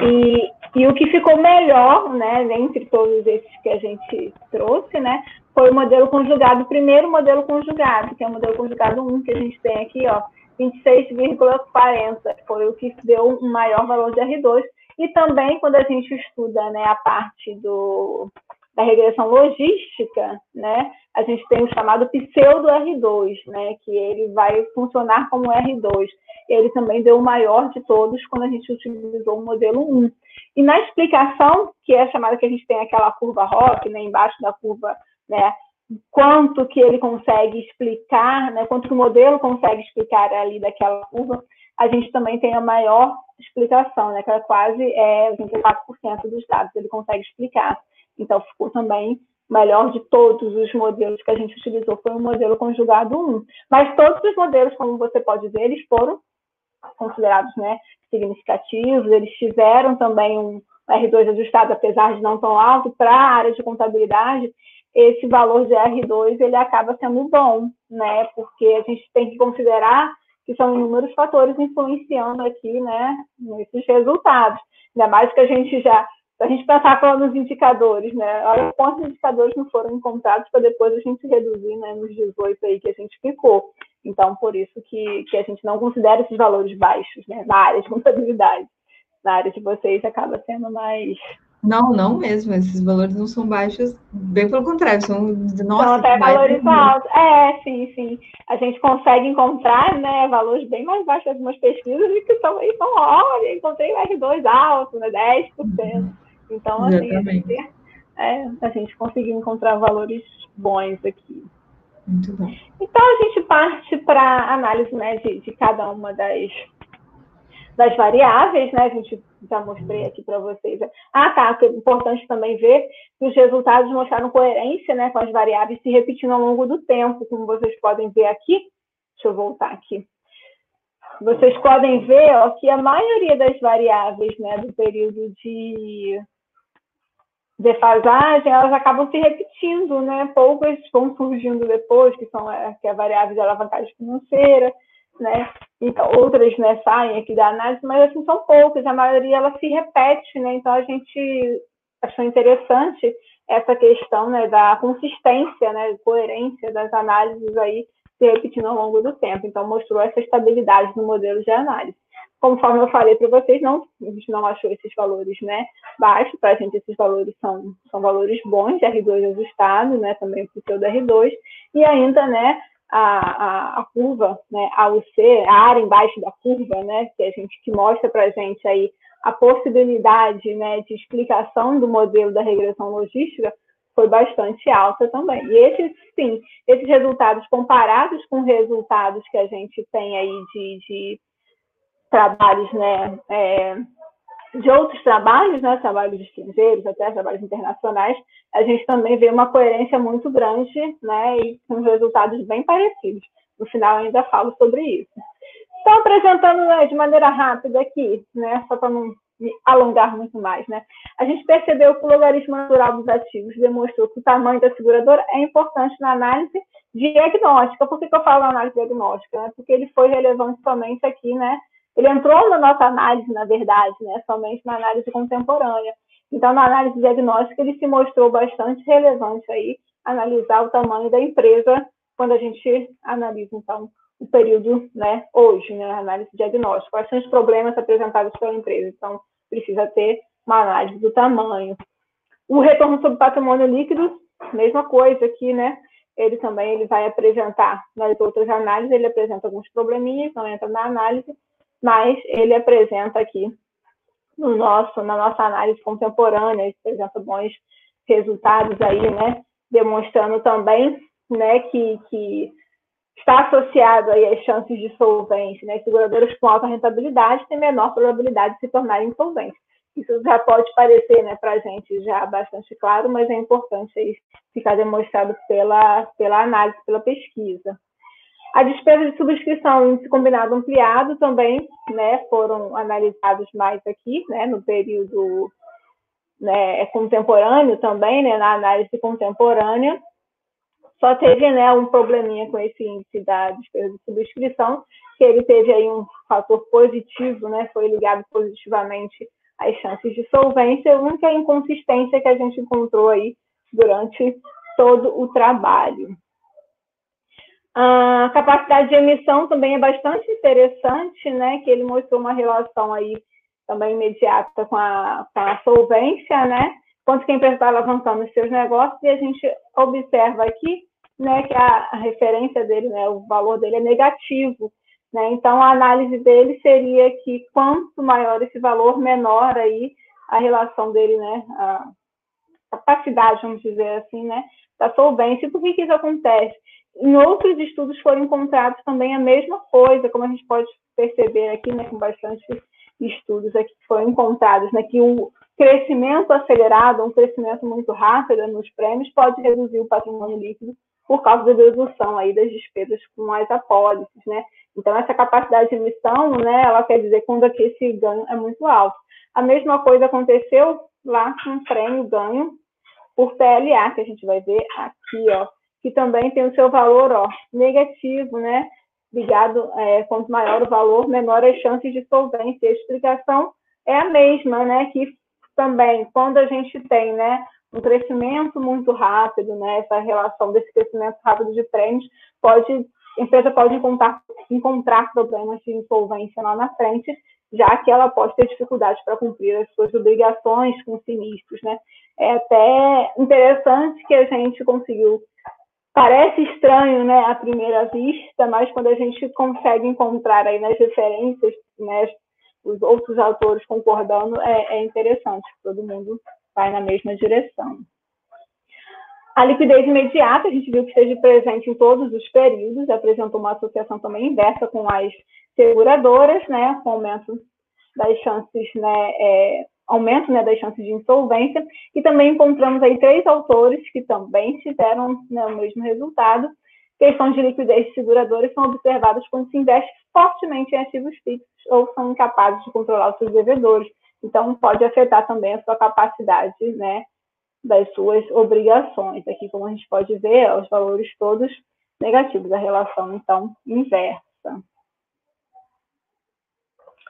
E, e o que ficou melhor, né, entre todos esses que a gente trouxe, né, foi o modelo conjugado, o primeiro modelo conjugado, que é o modelo conjugado 1, que a gente tem aqui, ó, 26,40, foi o que deu um maior valor de R2. E também, quando a gente estuda né, a parte do, da regressão logística, né, a gente tem o chamado pseudo R2, né, que ele vai funcionar como R2. Ele também deu o maior de todos quando a gente utilizou o modelo 1. E na explicação, que é chamada que a gente tem aquela curva ROC, né, embaixo da curva, né, quanto que ele consegue explicar, né, quanto que o modelo consegue explicar ali daquela curva, a gente também tem a maior explicação, né, que é quase é, 24% dos dados ele consegue explicar. Então, ficou também melhor de todos os modelos que a gente utilizou foi o modelo conjugado 1. Mas todos os modelos, como você pode ver, eles foram considerados né, significativos, eles tiveram também um R2 ajustado, apesar de não tão alto, para a área de contabilidade, esse valor de R2 ele acaba sendo bom, né? Porque a gente tem que considerar que são inúmeros fatores influenciando aqui, né, nesses resultados. Ainda mais que a gente já se a gente pensar nos indicadores, né? Olha quantos indicadores não foram encontrados para depois a gente reduzir né, nos 18 aí que a gente ficou. Então, por isso que, que a gente não considera esses valores baixos né, na área de contabilidade. na área de vocês acaba sendo mais não, não mesmo. Esses valores não são baixos, bem pelo contrário, são nossa, são até valores altos. É, sim, sim. A gente consegue encontrar né, valores bem mais baixos em algumas pesquisas e que são, e são olha, encontrei R2 alto, né, 10%. Uhum. Então, assim, a gente, é, a gente conseguiu encontrar valores bons aqui. Muito bom. Então, a gente parte para análise né, de, de cada uma das das variáveis, né? A gente já mostrei aqui para vocês. Ah, tá. É importante também ver que os resultados mostraram coerência, né, com as variáveis se repetindo ao longo do tempo, como vocês podem ver aqui. Deixa eu voltar aqui. Vocês podem ver ó, que a maioria das variáveis, né, do período de defasagem, elas acabam se repetindo, né? Poucas vão surgindo depois, que são é, que é a variável de alavancagem financeira, né? Então, outras né, saem aqui da análise, mas assim são poucas, a maioria ela se repete, né? Então a gente achou interessante essa questão né, da consistência, né, coerência das análises aí se repetindo ao longo do tempo. Então mostrou essa estabilidade no modelo de análise. Conforme eu falei para vocês, não, a gente não achou esses valores né, baixos, para a gente esses valores são, são valores bons, R2 ajustado, né, também o pseudo R2, e ainda né, a, a, a curva, né, a UC, a área embaixo da curva, né, que a gente que mostra para a gente aí a possibilidade né, de explicação do modelo da regressão logística foi bastante alta também. E esses, sim, esses resultados comparados com resultados que a gente tem aí de, de trabalhos, né, é, de outros trabalhos, né, trabalhos estrangeiros, até trabalhos internacionais, a gente também vê uma coerência muito grande, né, e com resultados bem parecidos. No final, ainda falo sobre isso. Então, apresentando né, de maneira rápida aqui, né, só para não me alongar muito mais, né, a gente percebeu que o logaritmo natural dos ativos demonstrou que o tamanho da seguradora é importante na análise diagnóstica. Por que, que eu falo análise diagnóstica? Porque ele foi relevante somente aqui, né, ele entrou na nossa análise, na verdade, né, somente na análise contemporânea. Então, na análise diagnóstica, ele se mostrou bastante relevante aí, analisar o tamanho da empresa quando a gente analisa, então, o período, né, hoje, né, análise diagnóstica. Quais são os problemas apresentados pela empresa? Então, precisa ter uma análise do tamanho. O retorno sobre patrimônio líquido, mesma coisa aqui, né? Ele também ele vai apresentar nas outras análises, ele apresenta alguns probleminhas, não entra na análise, mas ele apresenta aqui no nosso, na nossa análise contemporânea, ele apresenta bons resultados aí, né, demonstrando também, né, que, que está associado aí às chances de solvência, né, seguradoras com alta rentabilidade têm menor probabilidade de se tornarem insolventes. Isso já pode parecer, né, para a gente já bastante claro, mas é importante aí ficar demonstrado pela, pela análise, pela pesquisa. A despesa de subscrição índice combinado ampliado também né, foram analisados mais aqui, né, no período né, contemporâneo também, né, na análise contemporânea. Só teve né, um probleminha com esse índice da despesa de subscrição, que ele teve aí um fator positivo, né, foi ligado positivamente às chances de solvência, a única inconsistência que a gente encontrou aí durante todo o trabalho. A capacidade de emissão também é bastante interessante, né? Que ele mostrou uma relação aí também imediata com a, com a solvência, né? Quanto que a empresa está alavancando os seus negócios e a gente observa aqui, né, que a, a referência dele, né, o valor dele é negativo, né? Então a análise dele seria que quanto maior esse valor, menor aí a relação dele, né, a capacidade, vamos dizer assim, né, da solvência. Por que, que isso acontece? Em outros estudos foram encontrados também a mesma coisa, como a gente pode perceber aqui, né, com bastante estudos aqui que foram encontrados, né, que o crescimento acelerado, um crescimento muito rápido nos prêmios pode reduzir o patrimônio líquido por causa da redução aí das despesas com as apólices, né? Então essa capacidade de emissão, né, ela quer dizer quando esse ganho é muito alto. A mesma coisa aconteceu lá com o prêmio ganho por PLA, que a gente vai ver aqui, ó, que também tem o seu valor ó, negativo, né? Ligado, é, quanto maior o valor, menor as chances de solvência. A explicação é a mesma, né? Que também, quando a gente tem, né, um crescimento muito rápido, né, essa relação desse crescimento rápido de prêmios, pode, a empresa pode encontrar, encontrar problemas de insolvência lá na frente, já que ela pode ter dificuldades para cumprir as suas obrigações com sinistros, né? É até interessante que a gente conseguiu parece estranho, né, à primeira vista, mas quando a gente consegue encontrar aí nas referências, né, os outros autores concordando, é, é interessante, todo mundo vai na mesma direção. A liquidez imediata, a gente viu que esteve presente em todos os períodos, apresentou uma associação também inversa com as seguradoras, né, com aumento das chances, né, é, aumento né, das chances de insolvência, e também encontramos aí três autores que também tiveram né, o mesmo resultado. Questões de liquidez de seguradoras são observadas quando se investe fortemente em ativos fixos ou são incapazes de controlar os seus devedores. Então, pode afetar também a sua capacidade né, das suas obrigações. Aqui, como a gente pode ver, os valores todos negativos, a relação, então, inversa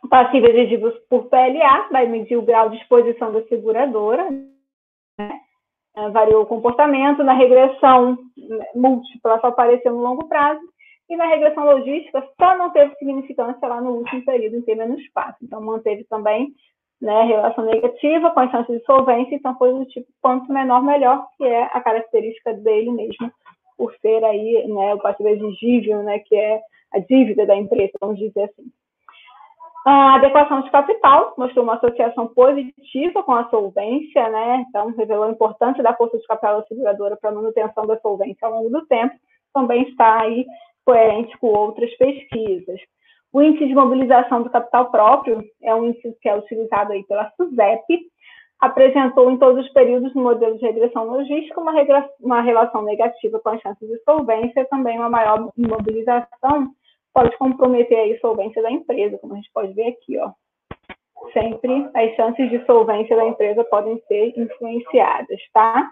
passivo exigido por PLA, vai medir o grau de exposição da seguradora, né? É, variou o comportamento, na regressão múltipla só apareceu no longo prazo, e na regressão logística só não teve significância lá no último período em ter menos espaço. Então, manteve também né, relação negativa com as chances de solvência, então foi do tipo quanto menor, melhor, que é a característica dele mesmo, por ser aí né, o passivo exigível, né, que é a dívida da empresa, vamos dizer assim. A adequação de capital mostrou uma associação positiva com a solvência, né? Então, revelou a importância da força de capital seguradora para a manutenção da solvência ao longo do tempo. Também está aí coerente com outras pesquisas. O índice de mobilização do capital próprio é um índice que é utilizado aí pela SUSEP, apresentou em todos os períodos no modelo de regressão logística uma, uma relação negativa com as chances de solvência, também uma maior mobilização pode comprometer a solvência da empresa, como a gente pode ver aqui, ó. Sempre as chances de solvência da empresa podem ser influenciadas, tá?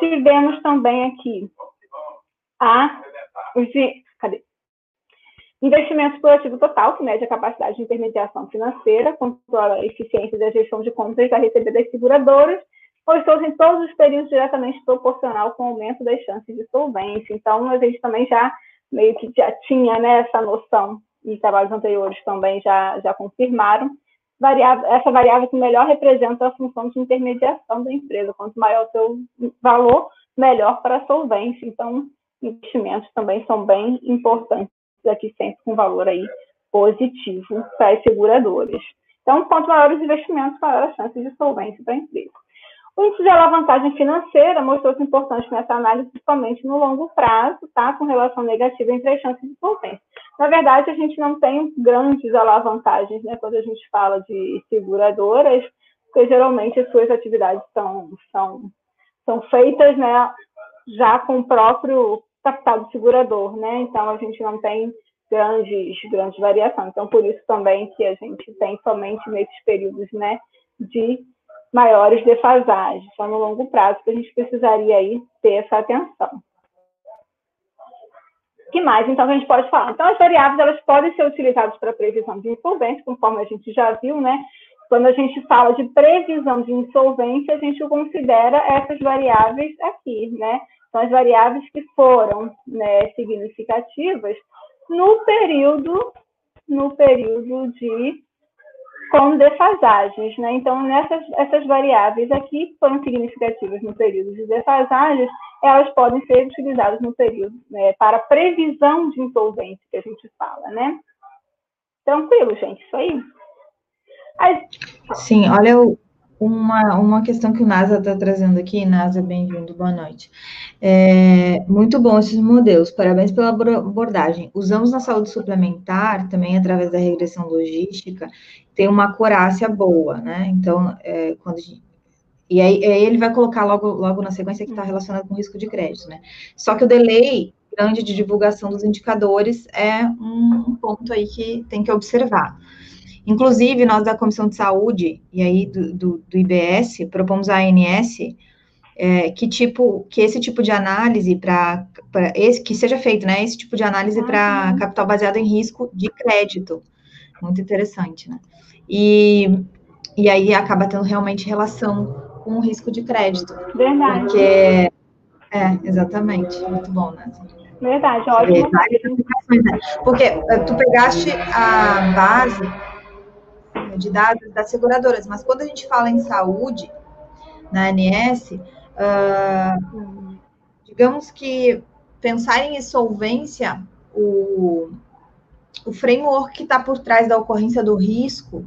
Tivemos também aqui a cadê? Investimentos por ativo total, que mede a capacidade de intermediação financeira, controla a eficiência da gestão de contas da receber das seguradoras, mostrou em todos os períodos diretamente proporcional com o aumento das chances de solvência. Então, a gente também já meio que já tinha né, essa noção, e trabalhos anteriores também já, já confirmaram, variável, essa variável que melhor representa a função de intermediação da empresa. Quanto maior o seu valor, melhor para a solvência. Então, investimentos também são bem importantes aqui, sempre com valor aí positivo para as seguradoras. Então, quanto maiores os investimentos, maior a chance de solvência para a empresa. O índice de alavancagem financeira mostrou-se importante nessa análise, principalmente no longo prazo, tá? com relação negativa entre as chances de solvência. Na verdade, a gente não tem grandes alavancagens né? quando a gente fala de seguradoras, porque geralmente as suas atividades são, são, são feitas né, já com o próprio capital do segurador, né? Então, a gente não tem grandes, grandes variações. Então, por isso também que a gente tem somente nesses períodos né, de maiores defasagens, só no longo prazo que a gente precisaria aí ter essa atenção. Que mais, então, que a gente pode falar? Então, as variáveis, elas podem ser utilizadas para previsão de insolvência, conforme a gente já viu, né? Quando a gente fala de previsão de insolvência, a gente considera essas variáveis aqui, né? São as variáveis que foram né, significativas no período, no período de com defasagens, né? Então, nessas essas variáveis aqui foram significativas no período de defasagens, elas podem ser utilizadas no período né, para previsão de insolvência, que a gente fala, né? Tranquilo, gente, isso aí. Aí... Sim, olha, uma, uma questão que o NASA está trazendo aqui, NASA, bem-vindo, boa noite. É, muito bom esses modelos, parabéns pela abordagem. Usamos na saúde suplementar, também através da regressão logística, tem uma acurácia boa, né? Então, é, quando e aí, aí, ele vai colocar logo, logo na sequência que está relacionado com risco de crédito, né? Só que o delay grande de divulgação dos indicadores é um ponto aí que tem que observar. Inclusive, nós da Comissão de Saúde, e aí do, do, do IBS, propomos a ANS é, que tipo, que esse tipo de análise para esse que seja feito, né? Esse tipo de análise uhum. para capital baseado em risco de crédito. Muito interessante, né? E, e aí acaba tendo realmente relação com o risco de crédito. Verdade. Porque é, exatamente. Muito bom, né? Verdade, ótimo. Né? Porque eh, tu pegaste a base de dados das seguradoras, mas quando a gente fala em saúde, na ANS, uh, digamos que pensar em insolvência, o, o framework que está por trás da ocorrência do risco,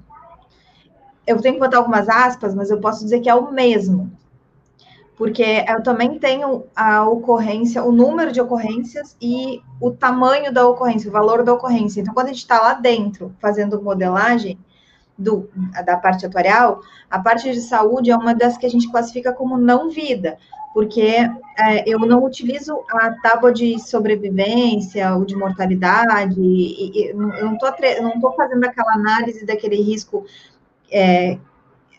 eu tenho que botar algumas aspas, mas eu posso dizer que é o mesmo. Porque eu também tenho a ocorrência, o número de ocorrências e o tamanho da ocorrência, o valor da ocorrência. Então, quando a gente está lá dentro fazendo modelagem do, da parte atuarial, a parte de saúde é uma das que a gente classifica como não vida, porque é, eu não utilizo a tábua de sobrevivência ou de mortalidade, e, e, eu não estou fazendo aquela análise daquele risco é,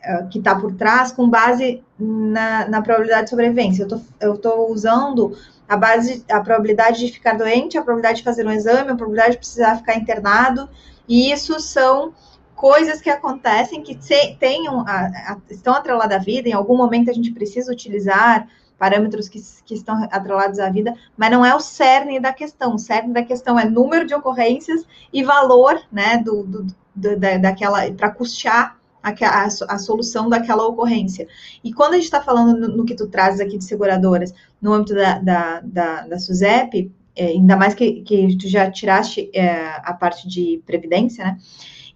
é que está por trás com base na, na, probabilidade de sobrevivência. Eu estou usando a base, a probabilidade de ficar doente, a probabilidade de fazer um exame, a probabilidade de precisar ficar internado, e isso são coisas que acontecem que tenham, a, a, estão atreladas à vida, em algum momento a gente precisa utilizar parâmetros que, que estão atrelados à vida, mas não é o cerne da questão. O cerne da questão é número de ocorrências e valor, né, do, do, do da, daquela, para custear a, a, a, solução daquela ocorrência. E quando a gente está falando no, no, que tu trazes aqui de seguradoras, no âmbito da, da, da, da SUSEP, é, ainda mais que, que tu já tiraste é, a parte de previdência, né?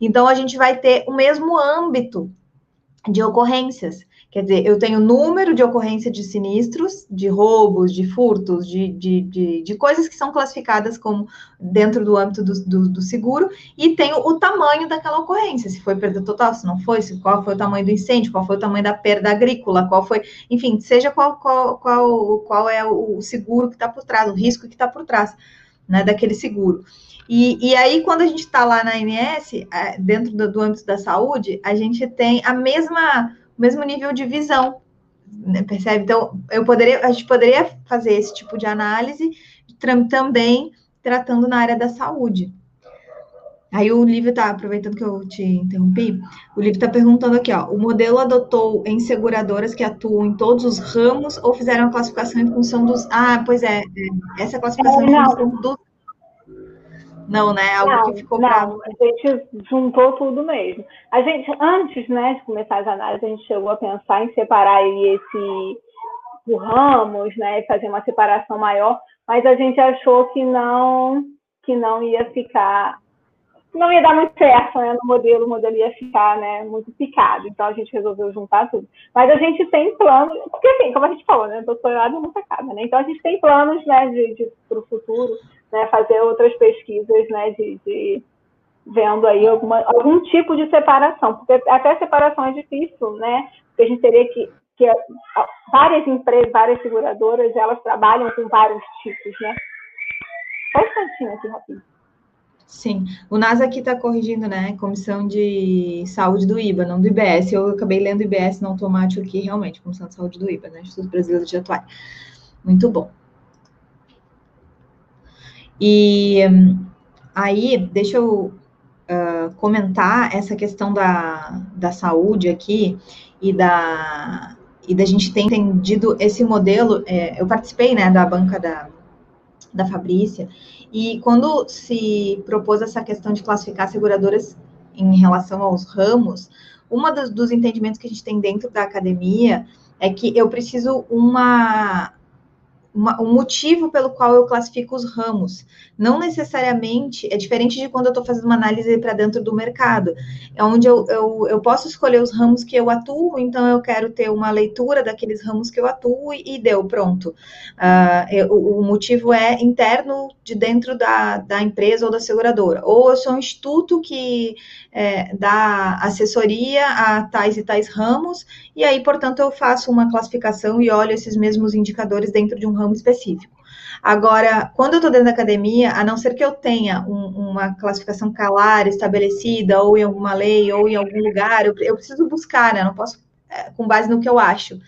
Então, a gente vai ter o mesmo âmbito de ocorrências. Quer dizer, eu tenho número de ocorrência de sinistros, de roubos, de furtos, de, de, de, de coisas que são classificadas como dentro do âmbito do, do, do, seguro, e tenho o tamanho daquela ocorrência, se foi perda total, se não foi, se, qual foi o tamanho do incêndio, qual foi o tamanho da perda agrícola, qual foi, enfim, seja qual, qual, qual, qual é o seguro que está por trás, o risco que está por trás né, daquele seguro. E, e, aí, quando a gente está lá na ANS, é, dentro do, do âmbito da saúde, a gente tem a mesma mesmo nível de visão, né, percebe? Então, eu poderia, a gente poderia fazer esse tipo de análise também tratando na área da saúde. Aí o Livro está, aproveitando que eu te interrompi, o Livro está perguntando aqui, ó, o modelo adotou em seguradoras que atuam em todos os ramos ou fizeram a classificação em função dos... Ah, pois é, é essa classificação é, em função dos não, né? Algo não, que ficou não, bravo. A gente juntou tudo mesmo. A gente, antes né, de começar as análises, a gente chegou a pensar em separar esse por ramos, né? Fazer uma separação maior, mas a gente achou que não que não ia ficar não ia dar muito certo né, no modelo, o modelo ia ficar né, muito picado, então a gente resolveu juntar tudo. Mas a gente tem planos, porque assim, como a gente falou, né, doutorado nunca acaba, né? Então a gente tem planos né, de, de para o futuro, né, fazer outras pesquisas né, de, de vendo aí alguma, algum tipo de separação, porque até separação é difícil, né? Porque a gente teria que, que várias empresas, várias seguradoras, elas trabalham com vários tipos, né? Só um instantinho aqui, rapidinho. Sim, o NASA aqui está corrigindo, né? Comissão de Saúde do IBA, não do IBS. Eu acabei lendo IBS no automático aqui, realmente, Comissão de Saúde do IBA, né? Instituto Brasileiro de Atuar. Muito bom. E aí, deixa eu uh, comentar essa questão da, da saúde aqui e da, e da gente ter entendido esse modelo. É, eu participei, né, da banca da, da Fabrícia, e quando se propôs essa questão de classificar seguradoras em relação aos ramos, uma dos, dos entendimentos que a gente tem dentro da academia é que eu preciso uma uma, um motivo pelo qual eu classifico os ramos. Não necessariamente, é diferente de quando eu estou fazendo uma análise para dentro do mercado, é onde eu, eu, eu, posso escolher os ramos que eu atuo, então eu quero ter uma leitura daqueles ramos que eu atuo e, e deu, pronto. Uh, eu, o motivo é interno de dentro da, da empresa ou da seguradora. Ou eu sou um instituto que é, dá assessoria a tais e tais ramos, e aí, portanto, eu faço uma classificação e olho esses mesmos indicadores dentro de um ramo específico. Agora, quando eu estou dentro da academia, a não ser que eu tenha um, uma classificação clara, estabelecida, ou em alguma lei, ou em algum lugar, eu, eu preciso buscar, né? Não posso, é, com base no que eu acho.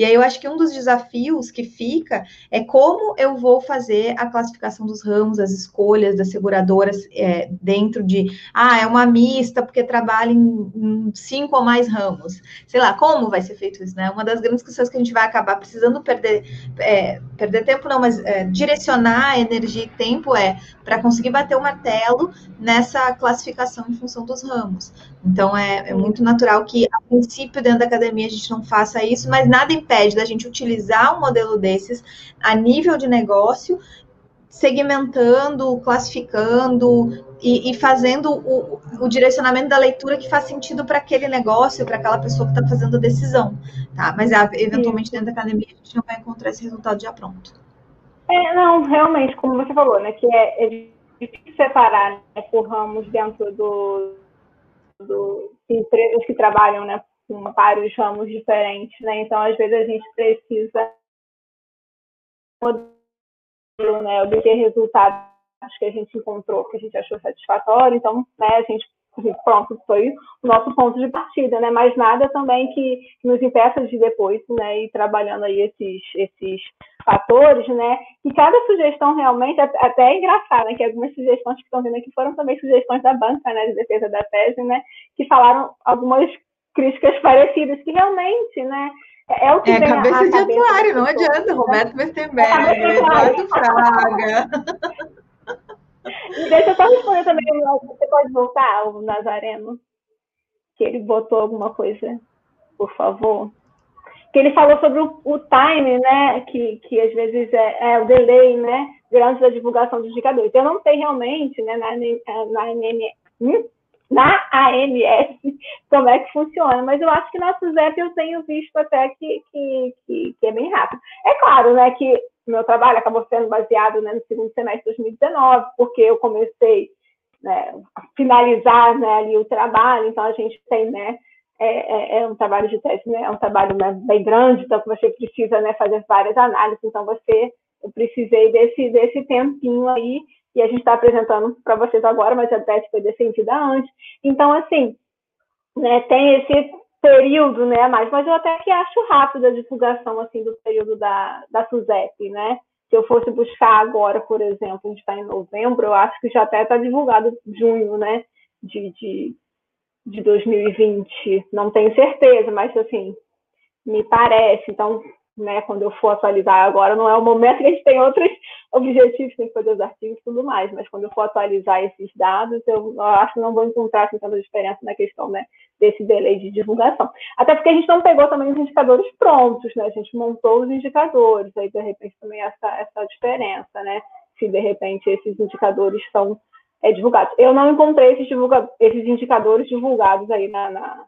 E aí eu acho que um dos desafios que fica é como eu vou fazer a classificação dos ramos, as escolhas das seguradoras é, dentro de, ah, é uma mista porque trabalha em, em, cinco ou mais ramos. Sei lá, como vai ser feito isso, né? Uma das grandes questões que a gente vai acabar precisando perder, é, perder tempo não, mas é, direcionar energia e tempo é para conseguir bater o martelo nessa classificação em função dos ramos. Então, é, é, muito natural que, a princípio, dentro da academia, a gente não faça isso, mas nada impede da gente utilizar um modelo desses a nível de negócio, segmentando, classificando e, e fazendo o, o, direcionamento da leitura que faz sentido para aquele negócio, para aquela pessoa que está fazendo a decisão, tá? Mas, eventualmente, dentro da academia, a gente não vai encontrar esse resultado já pronto. É, não, realmente, como você falou, né, que é, é difícil separar né, por ramos dentro do, do empresas que trabalham, né, com vários ramos diferentes, né, então às vezes a gente precisa né, obter resultados que a gente encontrou, que a gente achou satisfatório, então, né, a gente pronto, foi o nosso ponto de partida, né? Mas nada também que, nos impeça de depois, né? Ir trabalhando aí esses, esses fatores, né? E cada sugestão realmente, até é engraçado, né? Que algumas sugestões que estão vindo aqui foram também sugestões da banca, né? De defesa da tese, né? Que falaram algumas críticas parecidas, que realmente, né? É, é o que é, cabeça de atuário, não adianta. Roberto Westenberg, Eduardo Fraga. E deixa eu só responder também, você pode voltar, o Nazareno? Que ele botou alguma coisa, por favor. Que ele falou sobre o, o time, né? Que, que às vezes é, é o delay, né? Durante a divulgação dos indicadores. Eu não sei realmente, né, na, na, hum? na AMS como é que funciona, mas eu acho que nossos apps eu tenho visto até que, que, que, que é bem rápido. É claro, né, que meu trabalho acabou sendo baseado né, no segundo semestre de 2019, porque eu comecei né, a finalizar né, ali o trabalho, então a gente tem, né, é, é, é um trabalho de tese, né, é um trabalho né, bem grande, então você precisa né, fazer várias análises, então você, eu precisei desse, desse tempinho aí, e a gente está apresentando para vocês agora, mas a tese foi defendida antes, então, assim, né, tem esse período, né, mais, mas eu até que acho rápido a divulgação, assim, do período da, da SUSEP, né, se eu fosse buscar agora, por exemplo, a gente está em novembro, eu acho que já até está divulgado junho, né, de, de, de 2020, não tenho certeza, mas, assim, me parece, então, né, quando eu for atualizar agora, não é o momento que a gente tem outros objetivos, tem que fazer os artigos e tudo mais, mas quando eu for atualizar esses dados, eu, eu acho que não vou encontrar assim, tanta diferença na questão né, desse delay de divulgação. Até porque a gente não pegou também os indicadores prontos, né? A gente montou os indicadores, aí de repente também essa, essa diferença, né? Se de repente esses indicadores são é, divulgados. Eu não encontrei esses, divulga esses indicadores divulgados aí na, na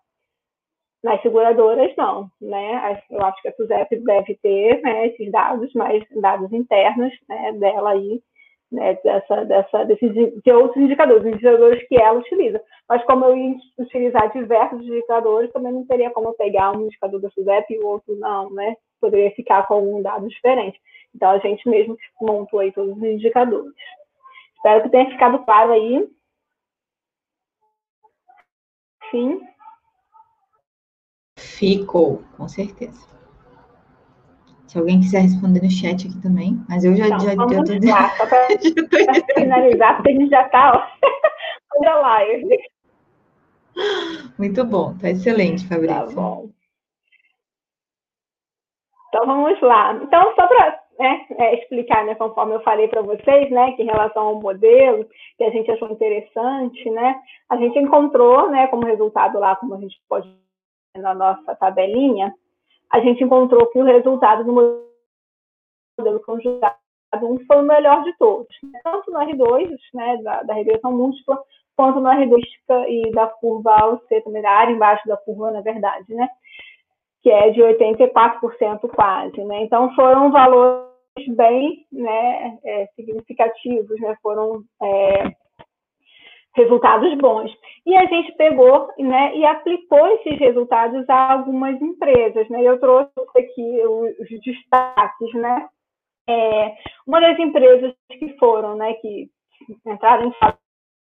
nas seguradoras, não, né? Eu acho que a SUSEP deve ter né, esses dados, mais dados internos né, dela aí, né, dessa, dessa, desses, de outros indicadores, indicadores que ela utiliza. Mas como eu ia utilizar diversos indicadores, também não teria como pegar um indicador da SUSEP e o outro não, né? Poderia ficar com algum dado diferente. Então, a gente mesmo montou aí todos os indicadores. Espero que tenha ficado claro aí. Sim. Ficou, com certeza. Se alguém quiser responder no chat aqui também, mas eu já então, já, vamos já tô lá, só para finalizar, porque a gente já está na live. Muito bom, tá excelente, Fabrício. Tá bom. Então vamos lá. Então, só para né, é, explicar, né, conforme eu falei para vocês, né, que em relação ao modelo que a gente achou interessante, né, a gente encontrou, né, como resultado lá, como a gente pode na nossa tabelinha, a gente encontrou que o resultado do modelo conjugado foi o melhor de todos, né, tanto no R2, né, da, da regressão múltipla, quanto na R2 e da curva AUC, também da área embaixo da curva, na verdade, né, que é de 84% quase, né, então foram valores bem né, é, significativos, né, foram é, resultados bons. E a gente pegou né, e aplicou esses resultados a algumas empresas. Né? Eu trouxe aqui os destaques. Né? É, uma das empresas que foram, né, que entraram em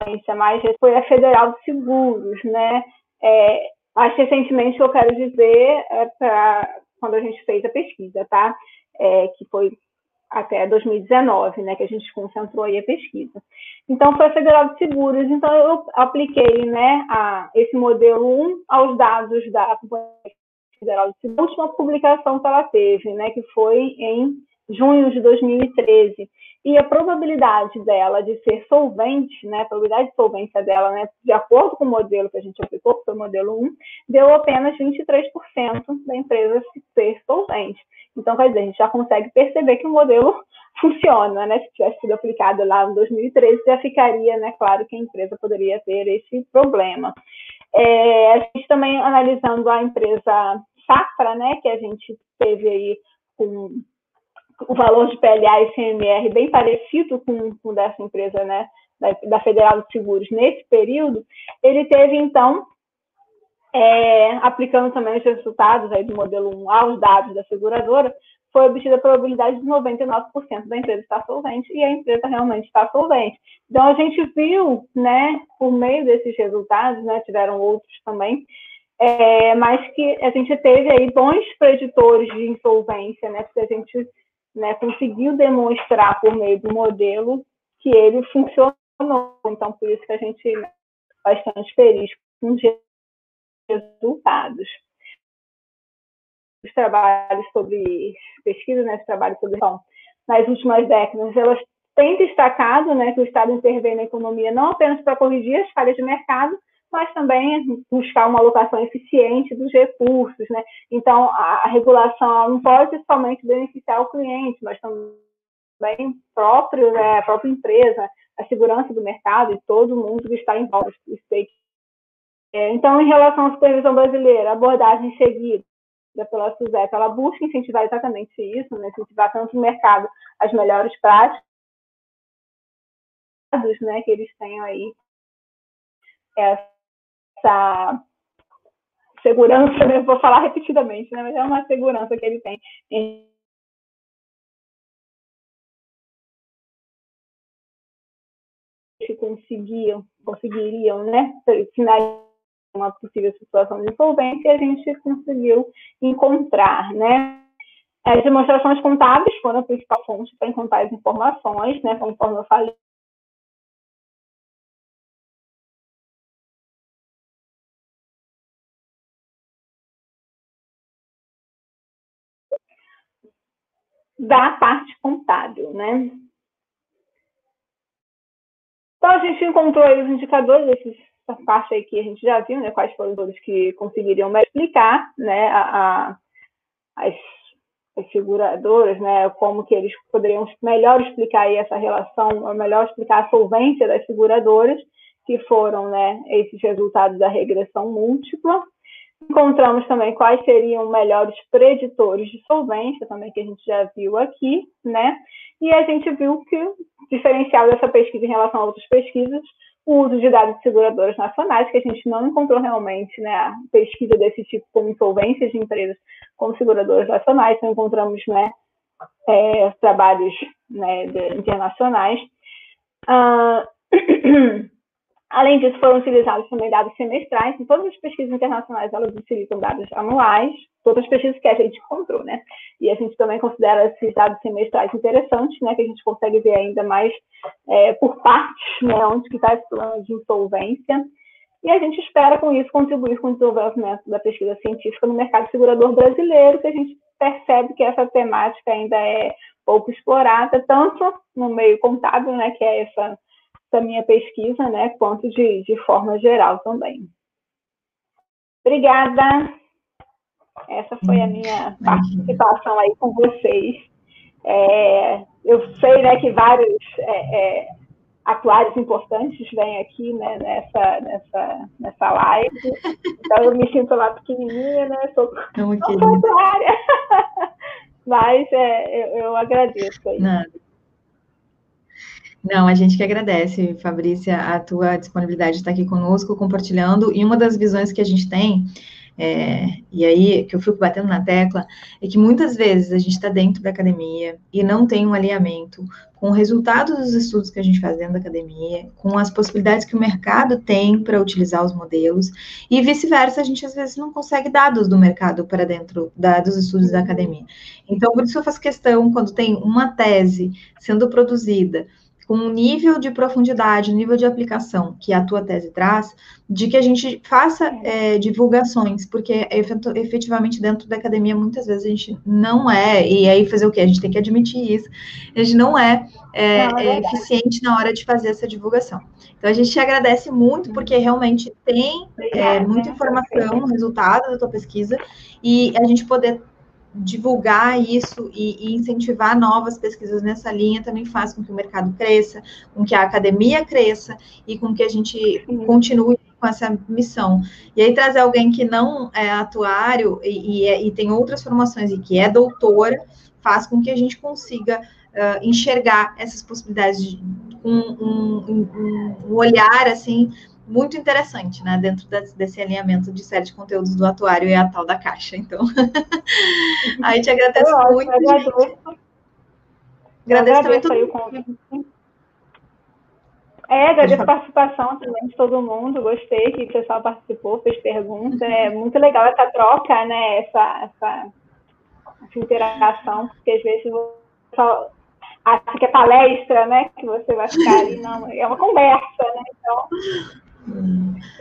falência mais foi a Federal de Seguros. Né? É, mais recentemente, eu quero dizer, é para quando a gente fez a pesquisa, tá? É, que foi até 2019, né, que a gente concentrou aí a pesquisa. Então, foi a Federal de Seguros. Então, eu apliquei, né, a, esse modelo 1 aos dados da Federal de Seguros, a última publicação que ela teve, né, que foi em junho de 2013. E a probabilidade dela de ser solvente, né, a probabilidade de solvência dela, né, de acordo com o modelo que a gente aplicou, que foi o modelo 1, deu apenas 23% da empresa ser solvente. Então, quer dizer, a gente já consegue perceber que o modelo funciona, né? Se tivesse sido aplicado lá em 2013, já ficaria, né, claro que a empresa poderia ter esse problema. É, a gente também analisando a empresa Safra, né, que a gente teve aí com o valor de PLA e CMR bem parecido com, o dessa empresa, né, da, da Federal de Seguros nesse período, ele teve, então, é, aplicando também os resultados aí do modelo 1 aos dados da seguradora, foi obtida a probabilidade de 99% da empresa estar solvente e a empresa realmente está solvente. Então, a gente viu, né, por meio desses resultados, né, tiveram outros também, é, mas que a gente teve aí bons preditores de insolvência, né, porque a gente né, conseguiu demonstrar por meio do modelo que ele funcionou. Então, por isso que a gente é bastante feliz com os resultados. Os trabalhos sobre pesquisa, né, os trabalhos sobre então, nas últimas décadas, elas têm destacado né, que o Estado intervém na economia não apenas para corrigir as falhas de mercado, mas também buscar uma alocação eficiente dos recursos, né? Então, a, regulação não pode somente beneficiar o cliente, mas também próprio, né, a própria empresa, a segurança do mercado e todo mundo que está em volta, é, então, em relação à supervisão brasileira, a abordagem seguida pela SUSEP, ela busca incentivar exatamente isso, né, incentivar tanto no mercado as melhores práticas, né, que eles tenham aí essa segurança, né, vou falar repetidamente, né, mas é uma segurança que ele tem em que conseguiam, conseguiriam, né, finalizar uma possível situação de insolvência, a gente conseguiu encontrar, né? As demonstrações contábeis foram a principal fonte para encontrar as informações, né? Conforme eu falei, da parte contábil, né? Então, a gente encontrou os indicadores desses essa parte aí que a gente já viu, né, quais foram os que conseguiriam explicar, né, a, a, as, as, seguradoras, né, como que eles poderiam melhor explicar aí essa relação, melhor explicar a solvência das seguradoras, que foram, né, esses resultados da regressão múltipla. Encontramos também quais seriam melhores preditores de solvência, também que a gente já viu aqui, né, e a gente viu que o diferencial dessa pesquisa em relação a outras pesquisas o uso de dados de seguradoras nacionais, que a gente não encontrou realmente né, pesquisa desse tipo como insolvências de empresas como seguradoras nacionais, então encontramos né, é, trabalhos né, de, internacionais. Uh, Além disso, foram utilizados também dados semestrais. Em todas as pesquisas internacionais, elas utilizam dados anuais, todas as pesquisas que a gente encontrou, né? E a gente também considera esses dados semestrais interessantes, né? Que a gente consegue ver ainda mais é, por partes, né? Onde está esse plano de insolvência. E a gente espera, com isso, contribuir com o desenvolvimento da pesquisa científica no mercado segurador brasileiro, que a gente percebe que essa temática ainda é pouco explorada, tanto no meio contábil, né? Que é essa da minha pesquisa, né, quanto de, de forma geral também. Obrigada. Essa foi a minha participação aí com vocês. É, eu sei né, que vários é, é, atuários importantes vêm aqui né, nessa, nessa, nessa live. Então eu me sinto lá pequenininha, né? Sou, sou atuária. Mas é, eu, eu agradeço aí. Nada. Não, a gente que agradece, Fabrícia, a tua disponibilidade de estar aqui conosco, compartilhando. E uma das visões que a gente tem é, e aí que eu fico batendo na tecla, é que muitas vezes a gente está dentro da academia e não tem um alinhamento com o resultado dos estudos que a gente faz dentro da academia, com as possibilidades que o mercado tem para utilizar os modelos, e vice-versa, a gente às vezes não consegue dados do mercado para dentro da, dos estudos da academia. Então, por isso eu faço questão, quando tem uma tese sendo produzida, com um nível de profundidade, nível de aplicação que a tua tese traz, de que a gente faça é, divulgações, porque efetivamente dentro da academia muitas vezes a gente não é, e aí fazer o quê? A gente tem que admitir isso, a gente não é, é, não, é, é eficiente na hora de fazer essa divulgação. Então a gente te agradece muito, porque realmente tem é, muita informação no resultado da tua pesquisa, e a gente poder divulgar isso e, e, incentivar novas pesquisas nessa linha também faz com que o mercado cresça, com que a academia cresça e com que a gente continue com essa missão. E aí trazer alguém que não é atuário e, e, é, e tem outras formações e que é doutora faz com que a gente consiga uh, enxergar essas possibilidades de, com um, um, um olhar assim muito interessante, né, dentro desse alinhamento de série de conteúdos do atuário e a tal da caixa. Então, aí te agradeço eu muito. Agradeço. Agradeço, também todo o convite. É, agradeço a participação também de todo mundo, gostei que o pessoal participou, fez perguntas, é muito legal essa troca, né, essa, essa, essa interação, porque às vezes você acha que é palestra, né, que você vai ficar ali, não, é uma conversa, né, então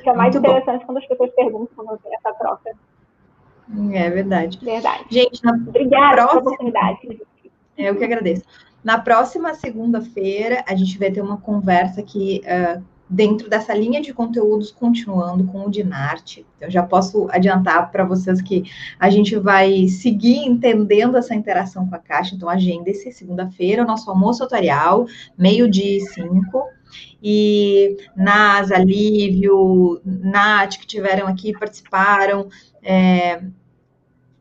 que é mais interessante bom. quando as pessoas perguntam essa troca. É verdade. Verdade. Gente, na Obrigada próxima... pela oportunidade. Eu que agradeço. Na próxima segunda-feira, a gente vai ter uma conversa aqui uh, dentro dessa linha de conteúdos, continuando com o Dinarte. Eu já posso adiantar para vocês que a gente vai seguir entendendo essa interação com a Caixa. Então, agenda-se segunda-feira, o nosso almoço tutorial, meio-dia e cinco. E NASA, Lívio, Nath, que tiveram aqui, participaram. É,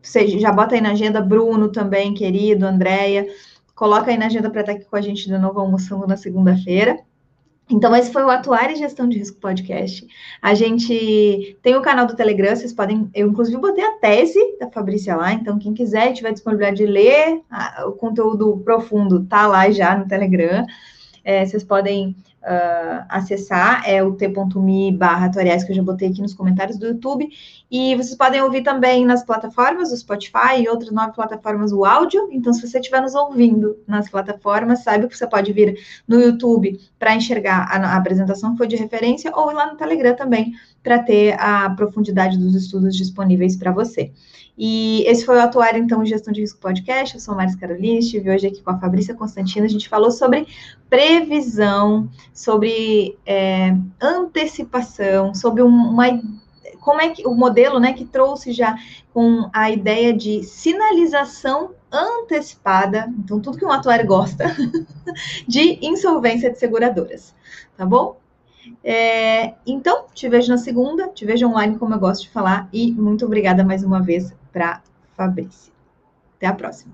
você já bota aí na agenda, Bruno também, querido, Andréia. Coloca aí na agenda para estar aqui com a gente de novo almoçando na segunda-feira. Então, esse foi o Atuar e Gestão de Risco Podcast. A gente tem o canal do Telegram, vocês podem. Eu, inclusive, botei a tese da Fabrícia lá, então, quem quiser tiver disponibilidade de ler a, o conteúdo profundo, tá lá já no Telegram. É, vocês podem uh, acessar, é o t.me barra que eu já botei aqui nos comentários do YouTube. E vocês podem ouvir também nas plataformas, do Spotify e outras nove plataformas o áudio. Então, se você estiver nos ouvindo nas plataformas, saiba que você pode vir no YouTube para enxergar a, a apresentação que foi de referência, ou ir lá no Telegram também, para ter a profundidade dos estudos disponíveis para você. E esse foi o Atuar, então, Gestão de Risco Podcast. Eu sou Maris Carolina, estive hoje aqui com a Fabrícia Constantino. A gente falou sobre previsão, sobre é, antecipação, sobre uma como é que o modelo, né, que trouxe já com a ideia de sinalização antecipada, então tudo que um atuário gosta, de insolvência de seguradoras, tá bom? É, então, te vejo na segunda, te vejo online, como eu gosto de falar, e muito obrigada mais uma vez para Fabrícia. Até a próxima.